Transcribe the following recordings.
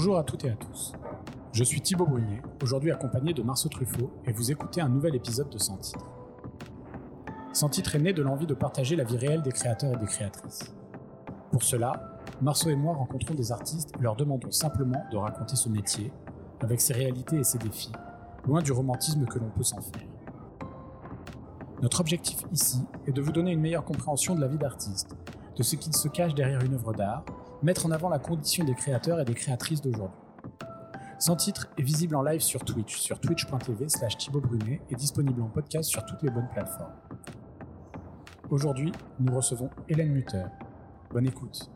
Bonjour à toutes et à tous. Je suis Thibaut Brunet, aujourd'hui accompagné de Marceau Truffaut, et vous écoutez un nouvel épisode de Sans titre. Sans titre est né de l'envie de partager la vie réelle des créateurs et des créatrices. Pour cela, Marceau et moi rencontrons des artistes et leur demandons simplement de raconter ce métier, avec ses réalités et ses défis, loin du romantisme que l'on peut s'en faire. Notre objectif ici est de vous donner une meilleure compréhension de la vie d'artiste, de ce qu'il se cache derrière une œuvre d'art, mettre en avant la condition des créateurs et des créatrices d'aujourd'hui. Sans titre est visible en live sur Twitch, sur twitch.tv slash Thibaut Brunet et disponible en podcast sur toutes les bonnes plateformes. Aujourd'hui, nous recevons Hélène Mutter. Bonne écoute.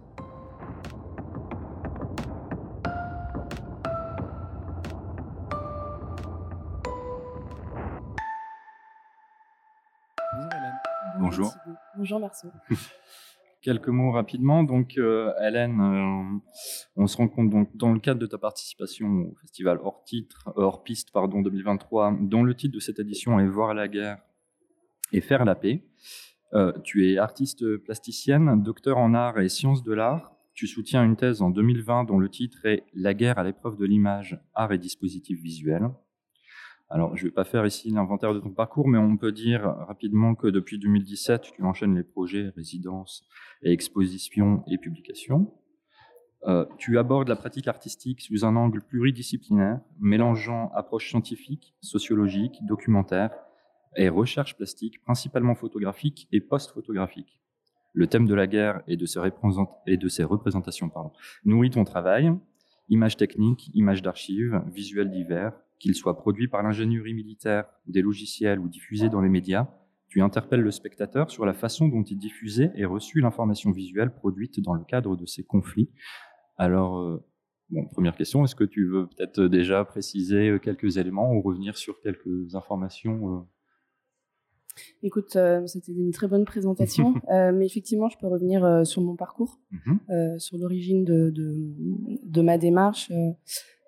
Bonjour Hélène. Bonjour. Bonjour Marceau. Quelques mots rapidement. Donc, euh, Hélène, euh, on se rencontre donc dans le cadre de ta participation au festival hors titre, hors piste, pardon, 2023, dont le titre de cette édition est Voir la guerre et faire la paix. Euh, tu es artiste plasticienne, docteur en art et sciences de l'art. Tu soutiens une thèse en 2020 dont le titre est La guerre à l'épreuve de l'image, art et dispositifs visuels. Alors, je ne vais pas faire ici l'inventaire de ton parcours, mais on peut dire rapidement que depuis 2017, tu enchaînes les projets, résidences et expositions et publications. Euh, tu abordes la pratique artistique sous un angle pluridisciplinaire, mélangeant approche scientifique, sociologique, documentaire et recherche plastique, principalement photographique et post-photographique. Le thème de la guerre et de ses, représentations nourrit ton travail, images techniques, images d'archives, visuels divers, qu'ils soient produits par l'ingénierie militaire, des logiciels ou diffusés dans les médias, tu interpelles le spectateur sur la façon dont est diffusée et reçue l'information visuelle produite dans le cadre de ces conflits. Alors, euh, bon, première question, est-ce que tu veux peut-être déjà préciser euh, quelques éléments ou revenir sur quelques informations euh? Écoute, euh, c'était une très bonne présentation, euh, mais effectivement, je peux revenir euh, sur mon parcours, Mhm. sur l'origine de, de, de ma démarche.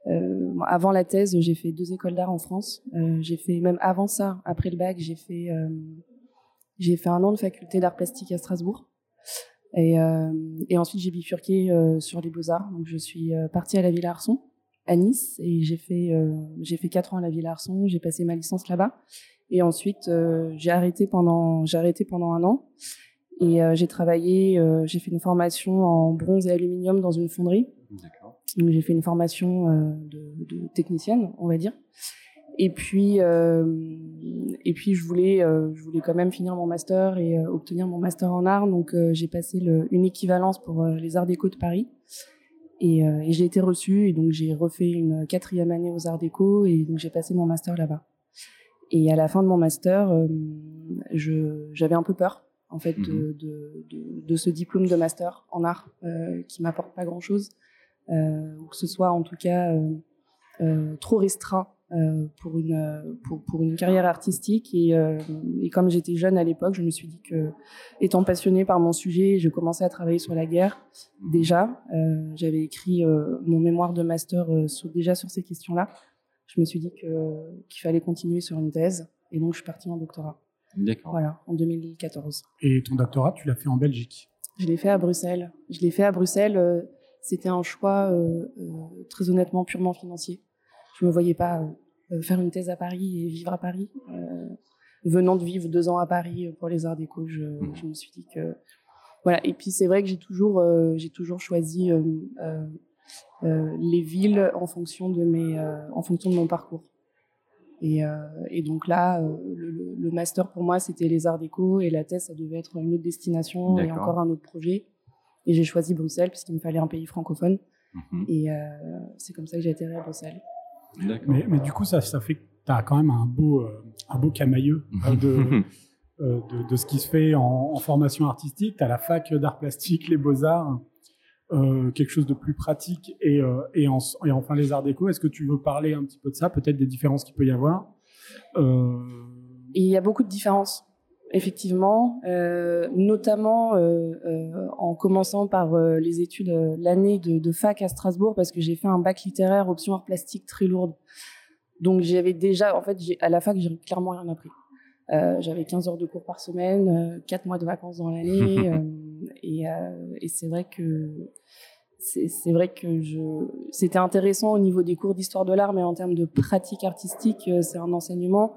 Euh, avant la thèse, j'ai fait deux écoles d'art en France. Euh, j'ai fait même avant ça, après le bac, j'ai fait euh, j'ai fait un an de faculté d'art plastique à Strasbourg. Et, euh, et ensuite, j'ai bifurqué euh, sur les beaux-arts. Donc, je suis euh, partie à la Villa Arson, à Nice, et j'ai fait, j'ai fait quatre ans à la Villa Arson. J'ai passé ma licence là-bas. Et ensuite, j'ai arrêté pendant, j'ai arrêté pendant un an. Et j'ai travaillé, j'ai fait une formation en bronze et aluminium dans une fonderie. D'accord. Donc j'ai fait une formation euh, de, de technicienne, on va dire. Et puis, euh, et puis je voulais, euh, je voulais quand même finir mon master et obtenir mon master en art. Donc j'ai passé le, une équivalence pour les Arts Déco de Paris. Et, et j'ai été reçue et donc j'ai refait une quatrième année aux Arts Déco et donc j'ai passé mon master là-bas. Et à la fin de mon master, euh, je, j'avais un peu peur en fait de, de, de, de ce diplôme de master en art euh, qui m'apporte pas grand-chose euh, ou que ce soit en tout cas euh, euh, trop restreint euh, pour une euh, pour, pour une carrière artistique et, euh, et comme j'étais jeune à l'époque je me suis dit que étant passionnée par mon sujet je commençais à travailler sur la guerre déjà Euh, j'avais écrit euh, mon mémoire de master euh, sur, déjà sur ces questions là je me suis dit que qu'il fallait continuer sur une thèse et donc je suis partie en doctorat D'accord. voilà en 2014 Et ton doctorat, tu l'as fait en Belgique? je l'ai fait à Bruxelles. Je l'ai fait à Bruxelles. C'était un choix euh, euh, très honnêtement purement financier. Je me voyais pas euh, faire une thèse à Paris et vivre à Paris. Venant de vivre deux ans à Paris pour les arts déco, je, je me suis dit que voilà. Et puis c'est vrai que j'ai toujours j'ai toujours choisi les villes en fonction de mes en fonction de mon parcours. Et, euh, et donc là, euh, le, le- master pour moi, c'était les arts déco et la thèse, ça devait être une autre destination et encore un autre projet. Et j'ai choisi Bruxelles puisqu'il me fallait un pays francophone. Mhm. Et euh, c'est comme ça que j'ai atterri à Bruxelles. Mais, mais du coup, ça, ça fait que tu as quand même un beau, euh, un beau camailleux euh, de, euh, de, de ce qui se fait en, en formation artistique. Tu as la fac d'art plastique, les beaux-arts, euh, quelque chose de plus pratique et, euh, et, en- et enfin les arts déco. Est-ce que tu veux parler un petit peu de ça, peut-être des différences qu'il peut y avoir? Euh, il y a beaucoup de différences, effectivement, euh, notamment euh, euh, en commençant par les études, l'année de, de fac à Strasbourg, parce que j'ai fait un bac littéraire option art plastique très lourde. Donc j'avais déjà, en fait, à la fac, j'ai clairement rien appris. J'avais 15 heures de cours par semaine, euh, 4 mois de vacances dans l'année, et, et c'est vrai que c'est vrai que je c'était intéressant au niveau des cours d'histoire de l'art, mais en termes de pratique artistique, c'est un enseignement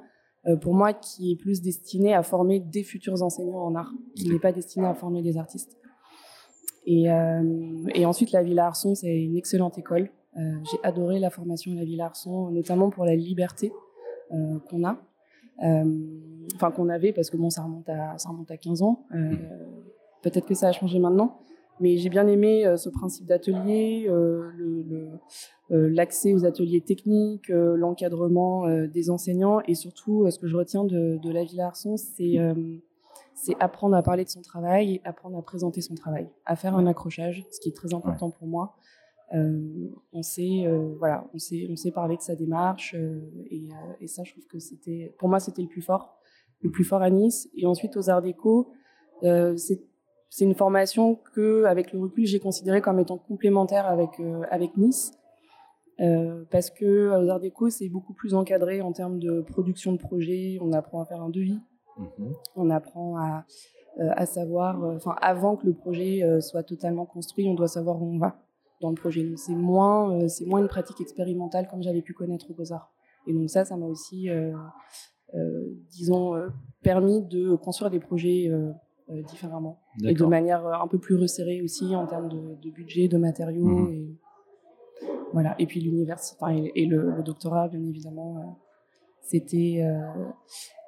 pour moi qui est plus destiné à former des futurs enseignants en art, qui n'est pas destiné à former des artistes. Et, et ensuite, la Villa Arson, c'est une excellente école. J'ai adoré la formation à la Villa Arson, notamment pour la liberté qu'on a. Euh, enfin qu'on avait parce que bon ça remonte à ça remonte à 15 ans. Euh. Peut-être que ça a changé maintenant, mais j'ai bien aimé euh, ce principe d'atelier, l'accès aux ateliers techniques, l'encadrement des enseignants et surtout ce que je retiens de, de la Villa Arson, c'est c'est apprendre à parler de son travail et apprendre à présenter son travail, à faire un accrochage, ce qui est très important pour moi. Euh, on sait, euh, voilà, on sait, on sait parler de sa démarche euh, et, et, ça, je trouve que c'était, pour moi, c'était le plus fort, le plus fort à Nice. Et ensuite aux Arts Déco, c'est c'est une formation que, avec le recul, j'ai considérée comme étant complémentaire avec avec Nice, euh, parce que aux Arts Déco, c'est beaucoup plus encadré en termes de production de projet. On apprend à faire un devis, mmh on apprend à à savoir, enfin, avant que le projet soit totalement construit, on doit savoir où on va dans le projet. c'est moins, euh, c'est moins une pratique expérimentale comme j'avais pu connaître au Beaux-Arts. Et donc ça, ça m'a aussi, euh, euh, disons, permis de construire des projets différemment et de manière un peu plus resserrée aussi en termes de, budget, de matériaux mhm. et voilà. Et puis l'université et, le, doctorat, bien évidemment, c'était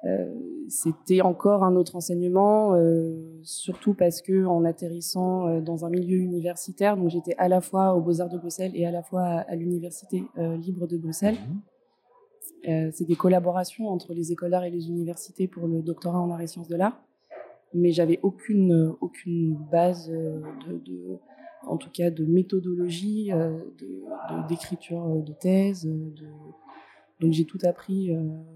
euh, c'était encore un autre enseignement, euh, surtout parce que en atterrissant euh, dans un milieu universitaire, donc j'étais à la fois aux Beaux-Arts de Bruxelles et à la fois à, l'Université libre de Bruxelles. Mhm. c'est des collaborations entre les écoles d'art et les universités pour le doctorat en arts et sciences de l'art, mais j'avais aucune aucune base de, en tout cas de méthodologie, d'écriture de, de, thèse, donc j'ai tout appris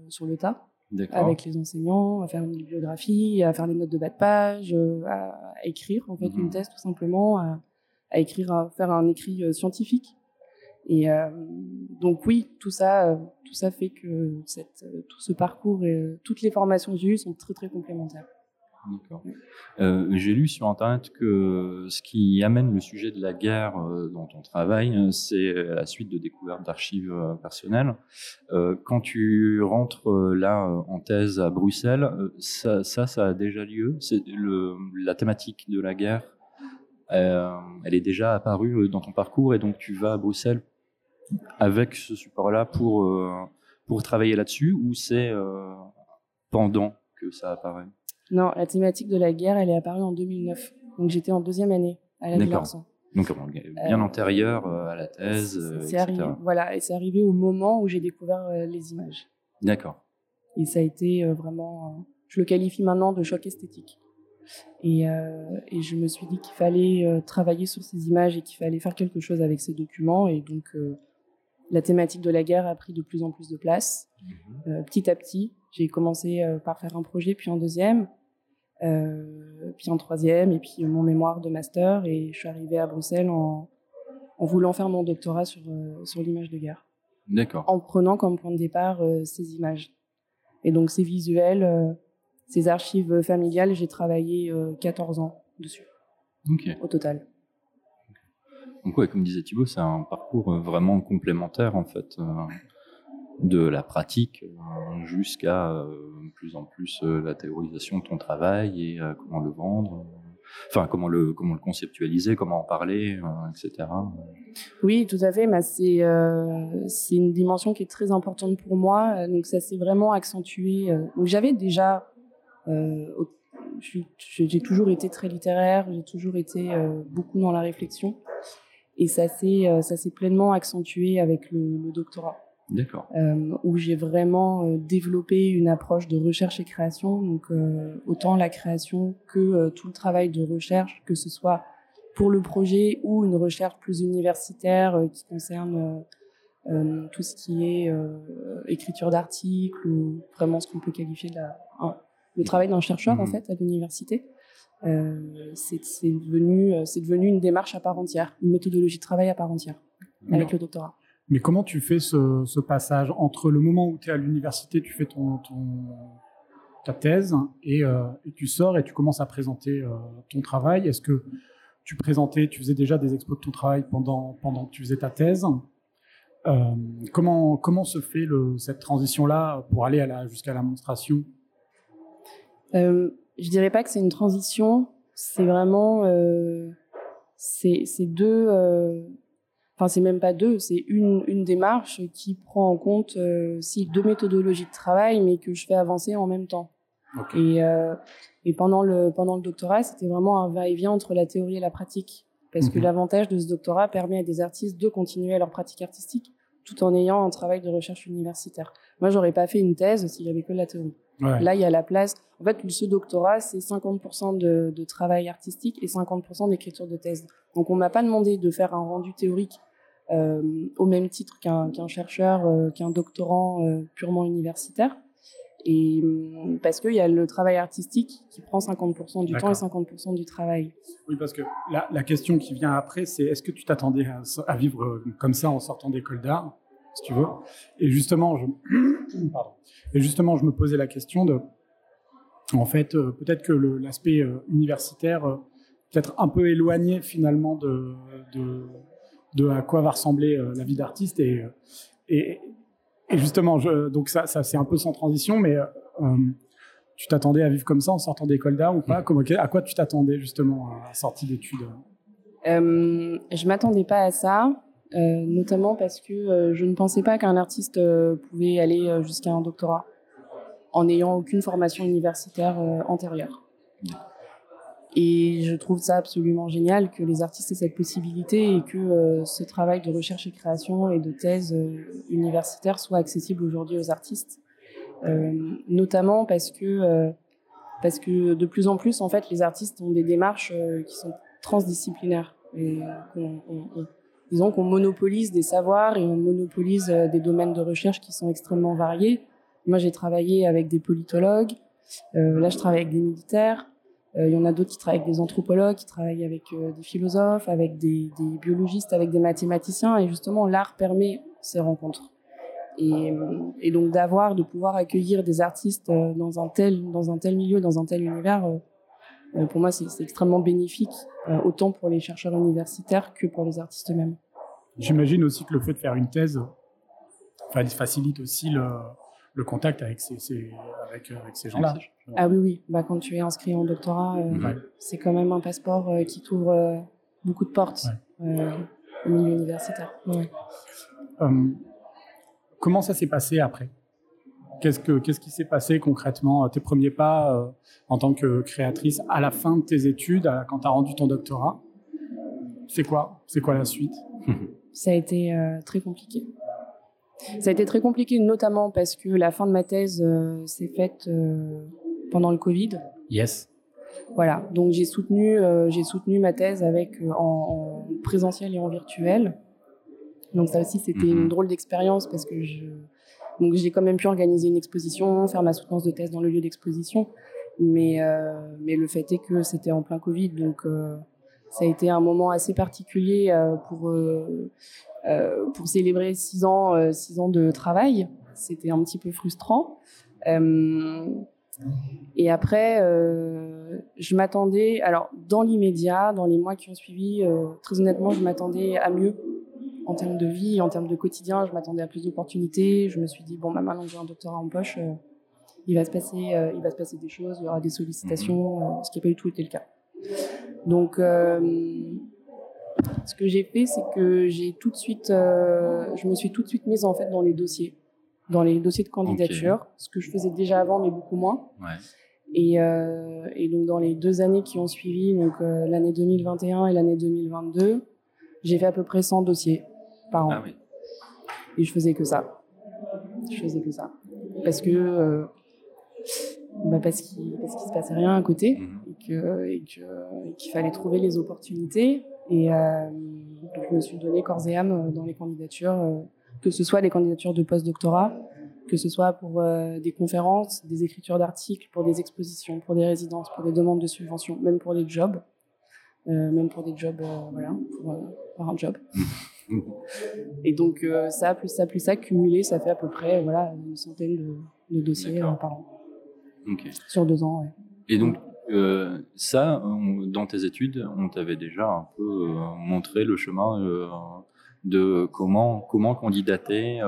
sur le tas avec les enseignants, à faire une bibliographie, à faire les notes de bas de page, euh, à, écrire en fait une mhm. thèse tout simplement, à, écrire, à faire un écrit euh, scientifique. Et euh, donc oui, tout ça, tout ça fait que cette, tout ce parcours et toutes les formations que j'ai eues sont très très complémentaires. Euh, j'ai lu sur Internet que ce qui amène le sujet de la guerre euh, dans ton travail, euh, c'est la suite de découvertes d'archives personnelles. quand tu rentres là en thèse à Bruxelles, ça, ça, a déjà lieu? C'est La thématique de la guerre, elle est déjà apparue dans ton parcours et donc tu vas à Bruxelles avec ce support-là pour, pour travailler là-dessus ou c'est pendant que ça apparaît? Non, la thématique de la guerre, elle est apparue en 2009. Donc j'étais en deuxième année à la D'accord. Donc bien euh, antérieure euh, à la thèse. C'est arrivé, voilà, et c'est arrivé au moment où j'ai découvert euh, les images. D'accord. Et ça a été vraiment, je le qualifie maintenant de choc esthétique. Et, et je me suis dit qu'il fallait travailler sur ces images et qu'il fallait faire quelque chose avec ces documents. Et donc la thématique de la guerre a pris de plus en plus de place, mhm. petit à petit. J'ai commencé par faire un projet, puis un deuxième. Euh, puis en troisième, et puis mon mémoire de master. Et je suis arrivée à Bruxelles en, en voulant faire mon doctorat sur, euh, sur l'image de guerre. D'accord. En prenant comme point de départ euh, ces images. Et donc ces visuels, ces archives familiales, j'ai travaillé 14 ans dessus. Au total. Donc ouais, comme disait Thibault, c'est un parcours vraiment complémentaire en fait de la pratique euh, jusqu'à euh, plus en plus euh, la théorisation de ton travail et comment le vendre enfin comment le comment le conceptualiser, comment en parler, etc. Oui, tout à fait. C'est c'est une dimension qui est très importante pour moi. Donc ça s'est vraiment accentué. J'avais déjà, j'ai toujours été très littéraire, j'ai toujours été beaucoup dans la réflexion, et ça s'est ça s'est pleinement accentué avec le doctorat. D'accord. Euh, où j'ai vraiment euh, développé une approche de recherche et création, donc euh, autant la création que tout le travail de recherche, que ce soit pour le projet ou une recherche plus universitaire qui concerne tout ce qui est écriture d'articles ou vraiment ce qu'on peut qualifier de la, le travail d'un chercheur en mmh. fait à l'université. c'est devenu, c'est devenu une démarche à part entière, une méthodologie de travail à part entière avec le doctorat. Mais comment tu fais ce, passage entre le moment où tu es à l'université, tu fais ton, ta thèse euh, et, tu sors et tu commences à présenter euh, ton travail? Est-ce que tu présentais, tu faisais déjà des expos de ton travail pendant, pendant que tu faisais ta thèse? Euh, comment, comment se fait cette transition-là pour aller jusqu'à la monstration? Je dirais pas que c'est une transition, c'est vraiment c'est deux, enfin c'est même pas deux, c'est une, une démarche qui prend en compte si deux méthodologies de travail, mais que je fais avancer en même temps. Et, et pendant le pendant le doctorat, c'était vraiment un va-et-vient entre la théorie et la pratique, parce que mhm. l'avantage de ce doctorat permet à des artistes de continuer leur pratique artistique tout en ayant un travail de recherche universitaire. Moi, j'aurais pas fait une thèse si j'avais que la théorie. Là, il y a la place. En fait, ce doctorat, c'est 50% de, de, travail artistique et 50% d'écriture de thèse. Donc, on m'a pas demandé de faire un rendu théorique euh, au même titre qu'un chercheur, euh, qu'un doctorant euh, purement universitaire. Et hum, parce qu'il y a le travail artistique qui prend 50% du temps et 50% du travail. Oui, parce que la, la question qui vient après, c'est est-ce que tu t'attendais à, vivre euh, comme ça en sortant d'école d'art, si tu veux? Et justement, je, pardon. Et justement, je me posais la question de, en fait, euh, peut-être que l'aspect euh, universitaire, peut-être un peu éloigné finalement de, de, de, à quoi va ressembler la vie d'artiste et, et, et justement, je, donc ça, ça c'est un peu sans transition, mais euh, tu t'attendais à vivre comme ça en sortant d'école d'art ou pas? Comment, À quoi tu t'attendais justement à la sortie d'études? Euh, Je m'attendais pas à ça, euh, notamment parce que euh, je ne pensais pas qu'un artiste euh, pouvait aller jusqu'à un doctorat en n'ayant aucune formation universitaire antérieure. Et je trouve ça absolument génial que les artistes aient cette possibilité et que euh, ce travail de recherche et création et de thèse euh, universitaire soit accessible aujourd'hui aux artistes. Euh, notamment parce que, parce que de plus en plus, en fait, les artistes ont des démarches qui sont transdisciplinaires. Et disons qu'on monopolise des savoirs et on monopolise des domaines de recherche qui sont extrêmement variés. Moi, j'ai travaillé avec des politologues. là, je travaille avec des militaires. Euh, il y en a d'autres qui travaillent avec des anthropologues, qui travaillent avec euh, des philosophes, avec des, biologistes, avec des mathématiciens. Et justement, l'art permet ces rencontres. Et, et donc d'avoir, de pouvoir accueillir des artistes euh, dans un tel, dans un tel milieu, dans un tel univers, pour moi, c'est extrêmement bénéfique, autant pour les chercheurs universitaires que pour les artistes eux-mêmes. J'imagine aussi que le fait de faire une thèse facilite aussi le, le contact avec ces, avec, avec, ces gens-là. Ah oui, oui. Bah, quand tu es inscrit en doctorat, euh, c'est quand même un passeport euh, qui t'ouvre euh, beaucoup de portes au milieu universitaire. comment ça s'est passé après? Qu'est-ce, que, qu'est-ce qui s'est passé concrètement Tes premiers pas en tant que créatrice à la fin de tes études, quand tu as rendu ton doctorat? C'est quoi C'est quoi la suite? Ça a été très compliqué. Ça a été très compliqué, notamment parce que la fin de ma thèse euh, s'est faite euh, pendant le Covid. Yes. Voilà, donc j'ai soutenu, euh, j'ai soutenu ma thèse avec en, présentiel et en virtuel. Donc ça aussi, c'était une mhm. drôle d'expérience parce que je, donc j'ai quand même pu organiser une exposition, faire ma soutenance de thèse dans le lieu d'exposition. Mais, mais le fait est que c'était en plein Covid, donc ça a été un moment assez particulier pour pour célébrer six ans, euh, six ans de travail. C'était un petit peu frustrant. Euh, et après, je m'attendais, alors dans l'immédiat, dans les mois qui ont suivi, très honnêtement, je m'attendais à mieux en termes de vie, en termes de quotidien. Je m'attendais à plus d'opportunités. Je me suis dit bon, bah, maintenant j'ai un doctorat en poche, il va se passer, il va se passer des choses. Il y aura des sollicitations, ce qui n'a pas du tout été le cas. Donc ce que j'ai fait, c'est que j'ai tout de suite, euh, je me suis tout de suite mise en fait dans les dossiers, dans les dossiers de candidature, ce que je faisais déjà avant, mais beaucoup moins. Ouais. Et, euh, et, donc dans les deux années qui ont suivi, donc euh, l'année 2021 et l'année 2022, j'ai fait à peu près 100 dossiers par an. Ah oui. Et je faisais que ça. Je faisais que ça. Parce que bah parce qu'il qu'il se passait rien à côté mhm. et et que qu'il fallait trouver les opportunités et euh, donc je me suis donné corps et âme euh, dans les candidatures, euh, que ce soit les candidatures de post-doctorat, que ce soit pour des conférences, des écritures d'articles, pour des expositions, pour des résidences, pour des demandes de subventions, même pour des jobs, euh, même pour des jobs, voilà, pour, un job. Et donc ça, plus ça, plus ça, cumulé, ça fait à peu près voilà, une centaine de, de dossiers par an. Okay. Sur deux ans, ouais. Et donc, Euh, ça, dans tes études, on t'avait déjà un peu euh, montré le chemin euh, de comment comment candidater,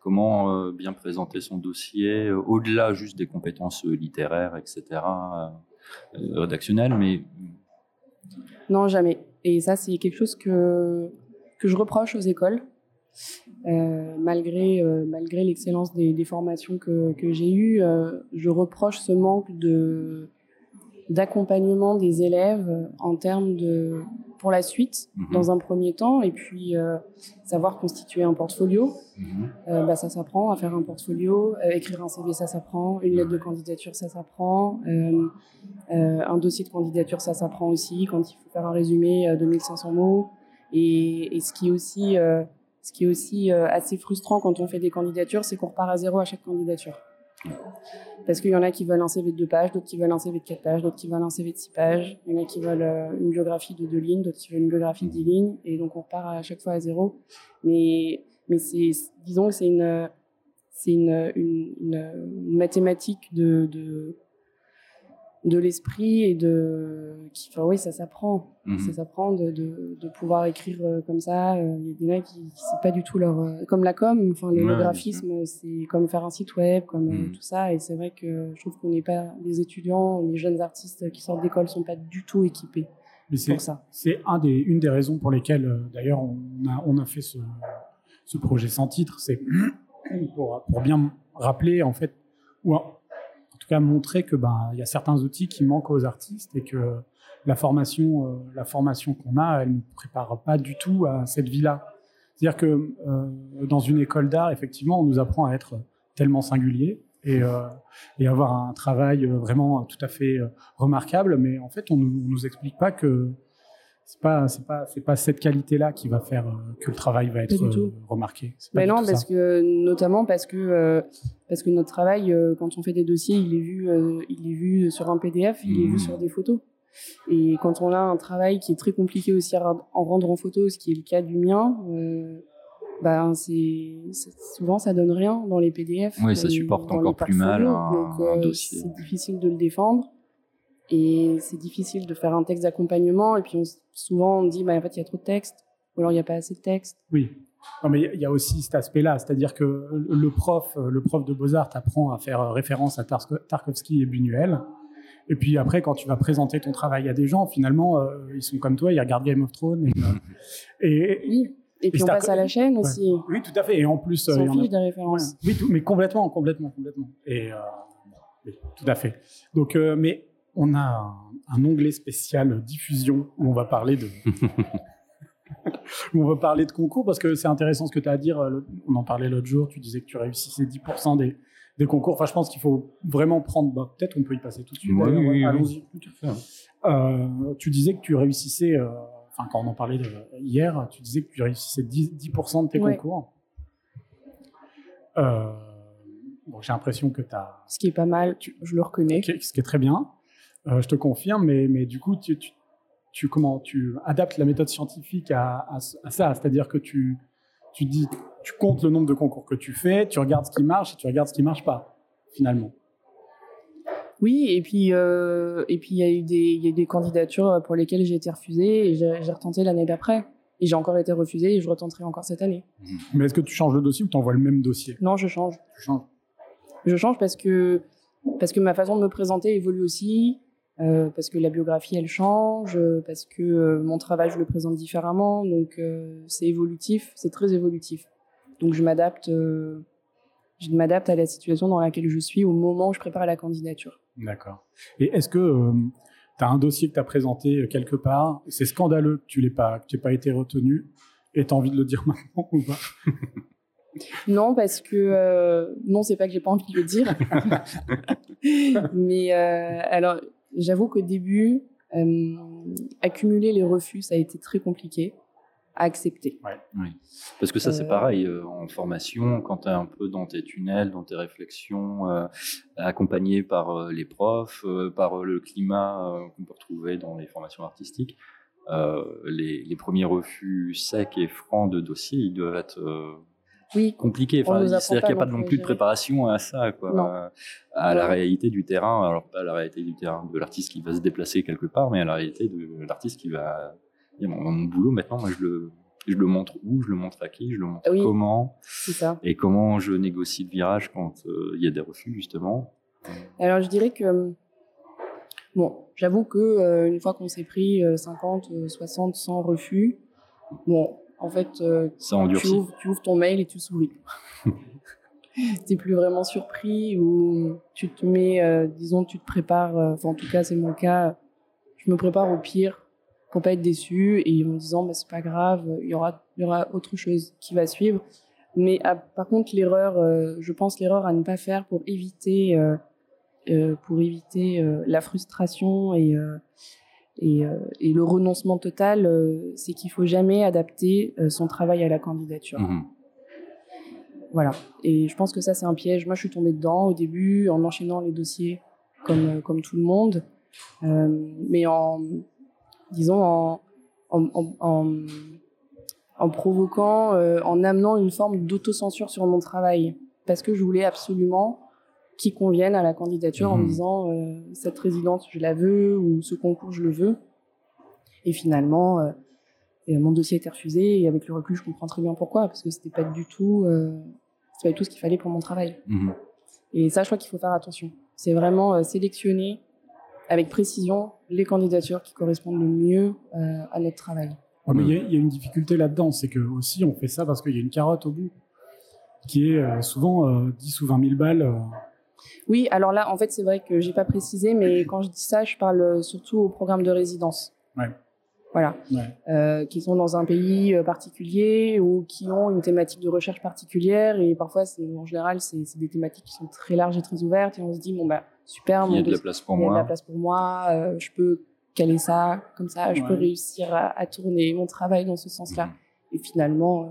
comment bien présenter son dossier, au-delà juste des compétences littéraires, etc., rédactionnelles, mais non jamais. Et ça, c'est quelque chose que que je reproche aux écoles. malgré malgré l'excellence des, des, formations que, que j'ai eues, je reproche ce manque de d'accompagnement des élèves en termes de pour la suite mhm. dans un premier temps et puis euh, savoir constituer un portfolio mhm. euh, bah, ça s'apprend à faire un portfolio euh, écrire un CV ça s'apprend une lettre de candidature ça s'apprend un dossier de candidature ça s'apprend aussi quand il faut faire un résumé de 1500 mots et, et, ce qui est aussi ce qui est aussi assez frustrant quand on fait des candidatures c'est qu'on repart à zéro à chaque candidature parce qu'il y en a qui veulent un CV de deux pages, d'autres qui veulent un CV de quatre pages, d'autres qui veulent un CV de six pages. Il y en a qui veulent euh, une biographie de deux lignes, d'autres qui veulent une biographie de dix lignes. Et donc, on repart à chaque fois à zéro. Mais, mais c'est, disons que c'est une, c'est une, une, mathématique de, de l'esprit et de qui enfin oui ça s'apprend. Mhm. ça s'apprend de, de, de, pouvoir écrire euh, comme ça. Euh, il y a des mecs qui, qui c'est pas du tout leur euh, comme la com enfin le, graphisme c'est comme faire un site web comme mhm. tout ça. Et c'est vrai que je trouve qu'on n'est pas les étudiants les jeunes artistes qui sortent d'école sont pas du tout équipés Mais pour ça. c'est un des une des raisons pour lesquelles d'ailleurs on a on a fait ce ce projet sans titre. C'est pour, pour bien rappeler en fait ou en tout cas montrer que ben il y a certains outils qui manquent aux artistes et que la formation euh, la formation qu'on a elle ne prépare pas du tout à cette vie-là. C'est-à-dire que euh, dans une école d'art effectivement on nous apprend à être tellement singulier et, euh, et avoir un travail vraiment tout à fait remarquable mais en fait on on nous explique pas que c'est pas c'est pas c'est pas cette qualité là qui va faire euh, que le travail va être euh, remarqué. Mais non parce que notamment parce que euh, parce que notre travail quand on fait des dossiers il est vu il est vu sur un PDF il est vu mmh. sur des photos. Et quand on a un travail qui est très compliqué aussi à en rendre en photo ce qui est le cas du mien ben c'est souvent ça donne rien dans les PDF oui ça supporte encore plus mal un, un dossier. c'est difficile de le défendre et c'est difficile de faire un texte d'accompagnement. Et puis on, souvent on dit, bah, en fait, il y a trop de texte, ou alors il n'y a pas assez de texte. Oui. Non, mais il y a aussi cet aspect-là, c'est-à-dire que le prof, le prof de beaux-arts apprend à faire référence à Tarkovsky et Buñuel. Et puis après, quand tu vas présenter ton travail à des gens, finalement, euh, ils sont comme toi, ils regardent Game of Thrones. Et, euh, et, oui. Et puis on passe à la chaîne aussi. Oui, tout à fait. Et en plus, ils s'en des références. Oui, tout, mais complètement, complètement, complètement. Et euh, oui, tout à fait. Donc, mais on a un, onglet spécial diffusion où on va parler de où on va parler de concours parce que c'est intéressant ce que tu as à dire. On en parlait l'autre jour. Tu disais que tu réussissais 10% des, des concours. Enfin, je pense qu'il faut vraiment prendre. Bah, Peut-être on peut y passer tout de suite. Oui, Allons-y. Euh, tu disais que tu réussissais. Euh, enfin, quand on en parlait hier, tu disais que tu réussissais 10%, 10 de tes concours. Euh, bon, j'ai l'impression que tu as. Ce qui est pas mal, je le reconnais. ce qui est très bien. Euh, je te confirme, mais, mais du coup, tu, tu, comment, tu adaptes la méthode scientifique à, à, ça, c'est-à-dire que tu, tu dis, tu comptes le nombre de concours que tu fais, tu regardes ce qui marche et tu regardes ce qui marche pas, finalement. Oui, et puis euh, et puis il y a eu des il y a des candidatures pour lesquelles j'ai été refusée et j'ai retenté l'année d'après et j'ai encore été refusée et je retenterai encore cette année. Mais est-ce que tu changes le dossier ou tu envoies le même dossier? Non, je change. Tu changes. Je change parce que parce que ma façon de me présenter évolue aussi. Euh, parce que la biographie elle change, parce que euh, mon travail je le présente différemment, donc euh, c'est évolutif, c'est très évolutif. Donc je m'adapte, je m'adapte à la situation dans laquelle je suis au moment où je prépare la candidature. D'accord. Et est-ce que tu as un dossier que tu as présenté quelque part, c'est scandaleux que tu n'aies pas, que pas été retenu, et tu as envie de le dire maintenant ou pas? Non, parce que euh, non, c'est pas que j'ai pas envie de le dire. Mais euh, alors, J'avoue qu'au début, euh, accumuler les refus, ça a été très compliqué à accepter. Ouais. Parce que ça, c'est euh, pareil euh, en formation, quand tu es un peu dans tes tunnels, dans tes réflexions, euh, accompagné par les profs, par le climat qu'on peut retrouver dans les formations artistiques, les, les, premiers refus secs et francs de dossiers, ils doivent être oui. compliqué. Enfin, c'est-à-dire qu'il n'y a pas non plus de préparation à ça, quoi. Non. À- la réalité du terrain, alors pas à la réalité du terrain de l'artiste qui va se déplacer quelque part, mais à la réalité de l'artiste qui va. Mon, mon boulot maintenant, moi je le, je le montre où, je le montre à qui, je le montre Oui. comment, ça. et comment je négocie le virage quand euh, il y a des refus justement. Alors je dirais que euh, bon, j'avoue que euh, une fois qu'on s'est pris euh, 50, euh, 60, 100 refus, bon, en fait, euh, Ça tu ouvres, tu ouvres ton mail et tu souris. T'es plus vraiment surpris ou tu te mets, euh, disons, tu te prépares. euh, en tout cas, c'est mon cas. Je me prépare au pire pour pas être déçu et en me disant, bah, c'est pas grave, il y aura, y aura autre chose qui va suivre. Mais ah, par contre, l'erreur, euh, je pense l'erreur à ne pas faire pour éviter, pour éviter la frustration et et, euh, et le renoncement total, euh, c'est qu'il faut jamais adapter euh, son travail à la candidature. Mhm. Voilà. Et je pense que ça, c'est un piège. Moi, je suis tombée dedans au début en enchaînant les dossiers comme, comme tout le monde. Euh, mais en, disons, en, en, en, en, en provoquant, euh, en amenant une forme d'autocensure sur mon travail. Parce que je voulais absolument qu'ils conviennent à la candidature en Mhm. disant euh, cette résidence, je la veux ou ce concours, je le veux. Et finalement, euh, et mon dossier a été refusé et avec le recul, je comprends très bien pourquoi, parce que c'était pas du tout, euh, c'était pas du tout ce qu'il fallait pour mon travail. Mhm. Et ça, je crois qu'il faut faire attention. C'est vraiment euh, sélectionner avec précision les candidatures qui correspondent le mieux euh, à notre travail. Ouais, mais il y, y a une difficulté là-dedans, c'est que aussi on fait ça parce qu'il y a une carotte au bout, qui est euh, souvent euh, 10 ou 20 000 balles. Oui, alors là, en fait, c'est vrai que j'ai pas précisé, mais quand je dis ça, je parle euh, surtout au programme de résidence. Ouais. Voilà. ouais. euh, qui sont dans un pays euh, particulier ou qui ont une thématique de recherche particulière. Et parfois, en général, c'est, des thématiques qui sont très larges et très ouvertes. Et on se dit, bon, bah, super, Il y a de la place pour il y a de la moi. place pour moi, euh, je peux caler ça comme ça, je peux réussir à, à tourner mon travail dans ce sens-là. Mhm. Et finalement, euh,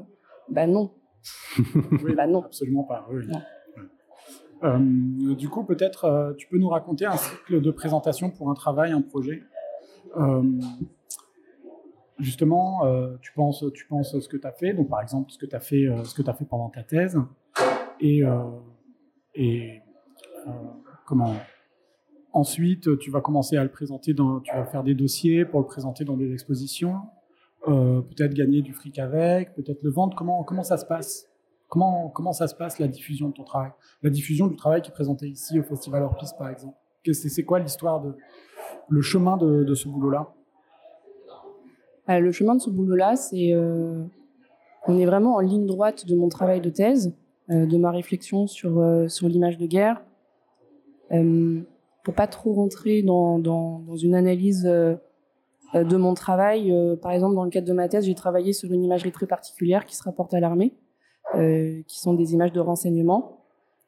bah non. Oui, Bah non. absolument pas. oui. Non. Euh, du coup, peut-être euh, tu peux nous raconter un cycle de présentation pour un travail, un projet. Euh, justement, tu penses, tu penses ce que tu as fait, donc par exemple ce que tu as fait, ce fait pendant ta thèse, et, comment. Ensuite, tu vas commencer à le présenter tu vas faire des dossiers pour le présenter dans des expositions, peut-être gagner du fric avec, peut-être le vendre. Comment, comment ça se passe? Comment, ça se passe la diffusion de ton travail? La diffusion du travail qui est présenté ici au Festival Hors Piste, par exemple. C'est quoi l'histoire de le chemin de, ce boulot-là? Euh, le chemin de ce boulot-là, c'est euh, on est vraiment en ligne droite de mon travail de thèse, euh, de ma réflexion sur euh, sur l'image de guerre. Pour pas trop rentrer dans dans, dans une analyse de mon travail, par exemple dans le cadre de ma thèse, j'ai travaillé sur une imagerie très particulière qui se rapporte à l'armée, qui sont des images de renseignement.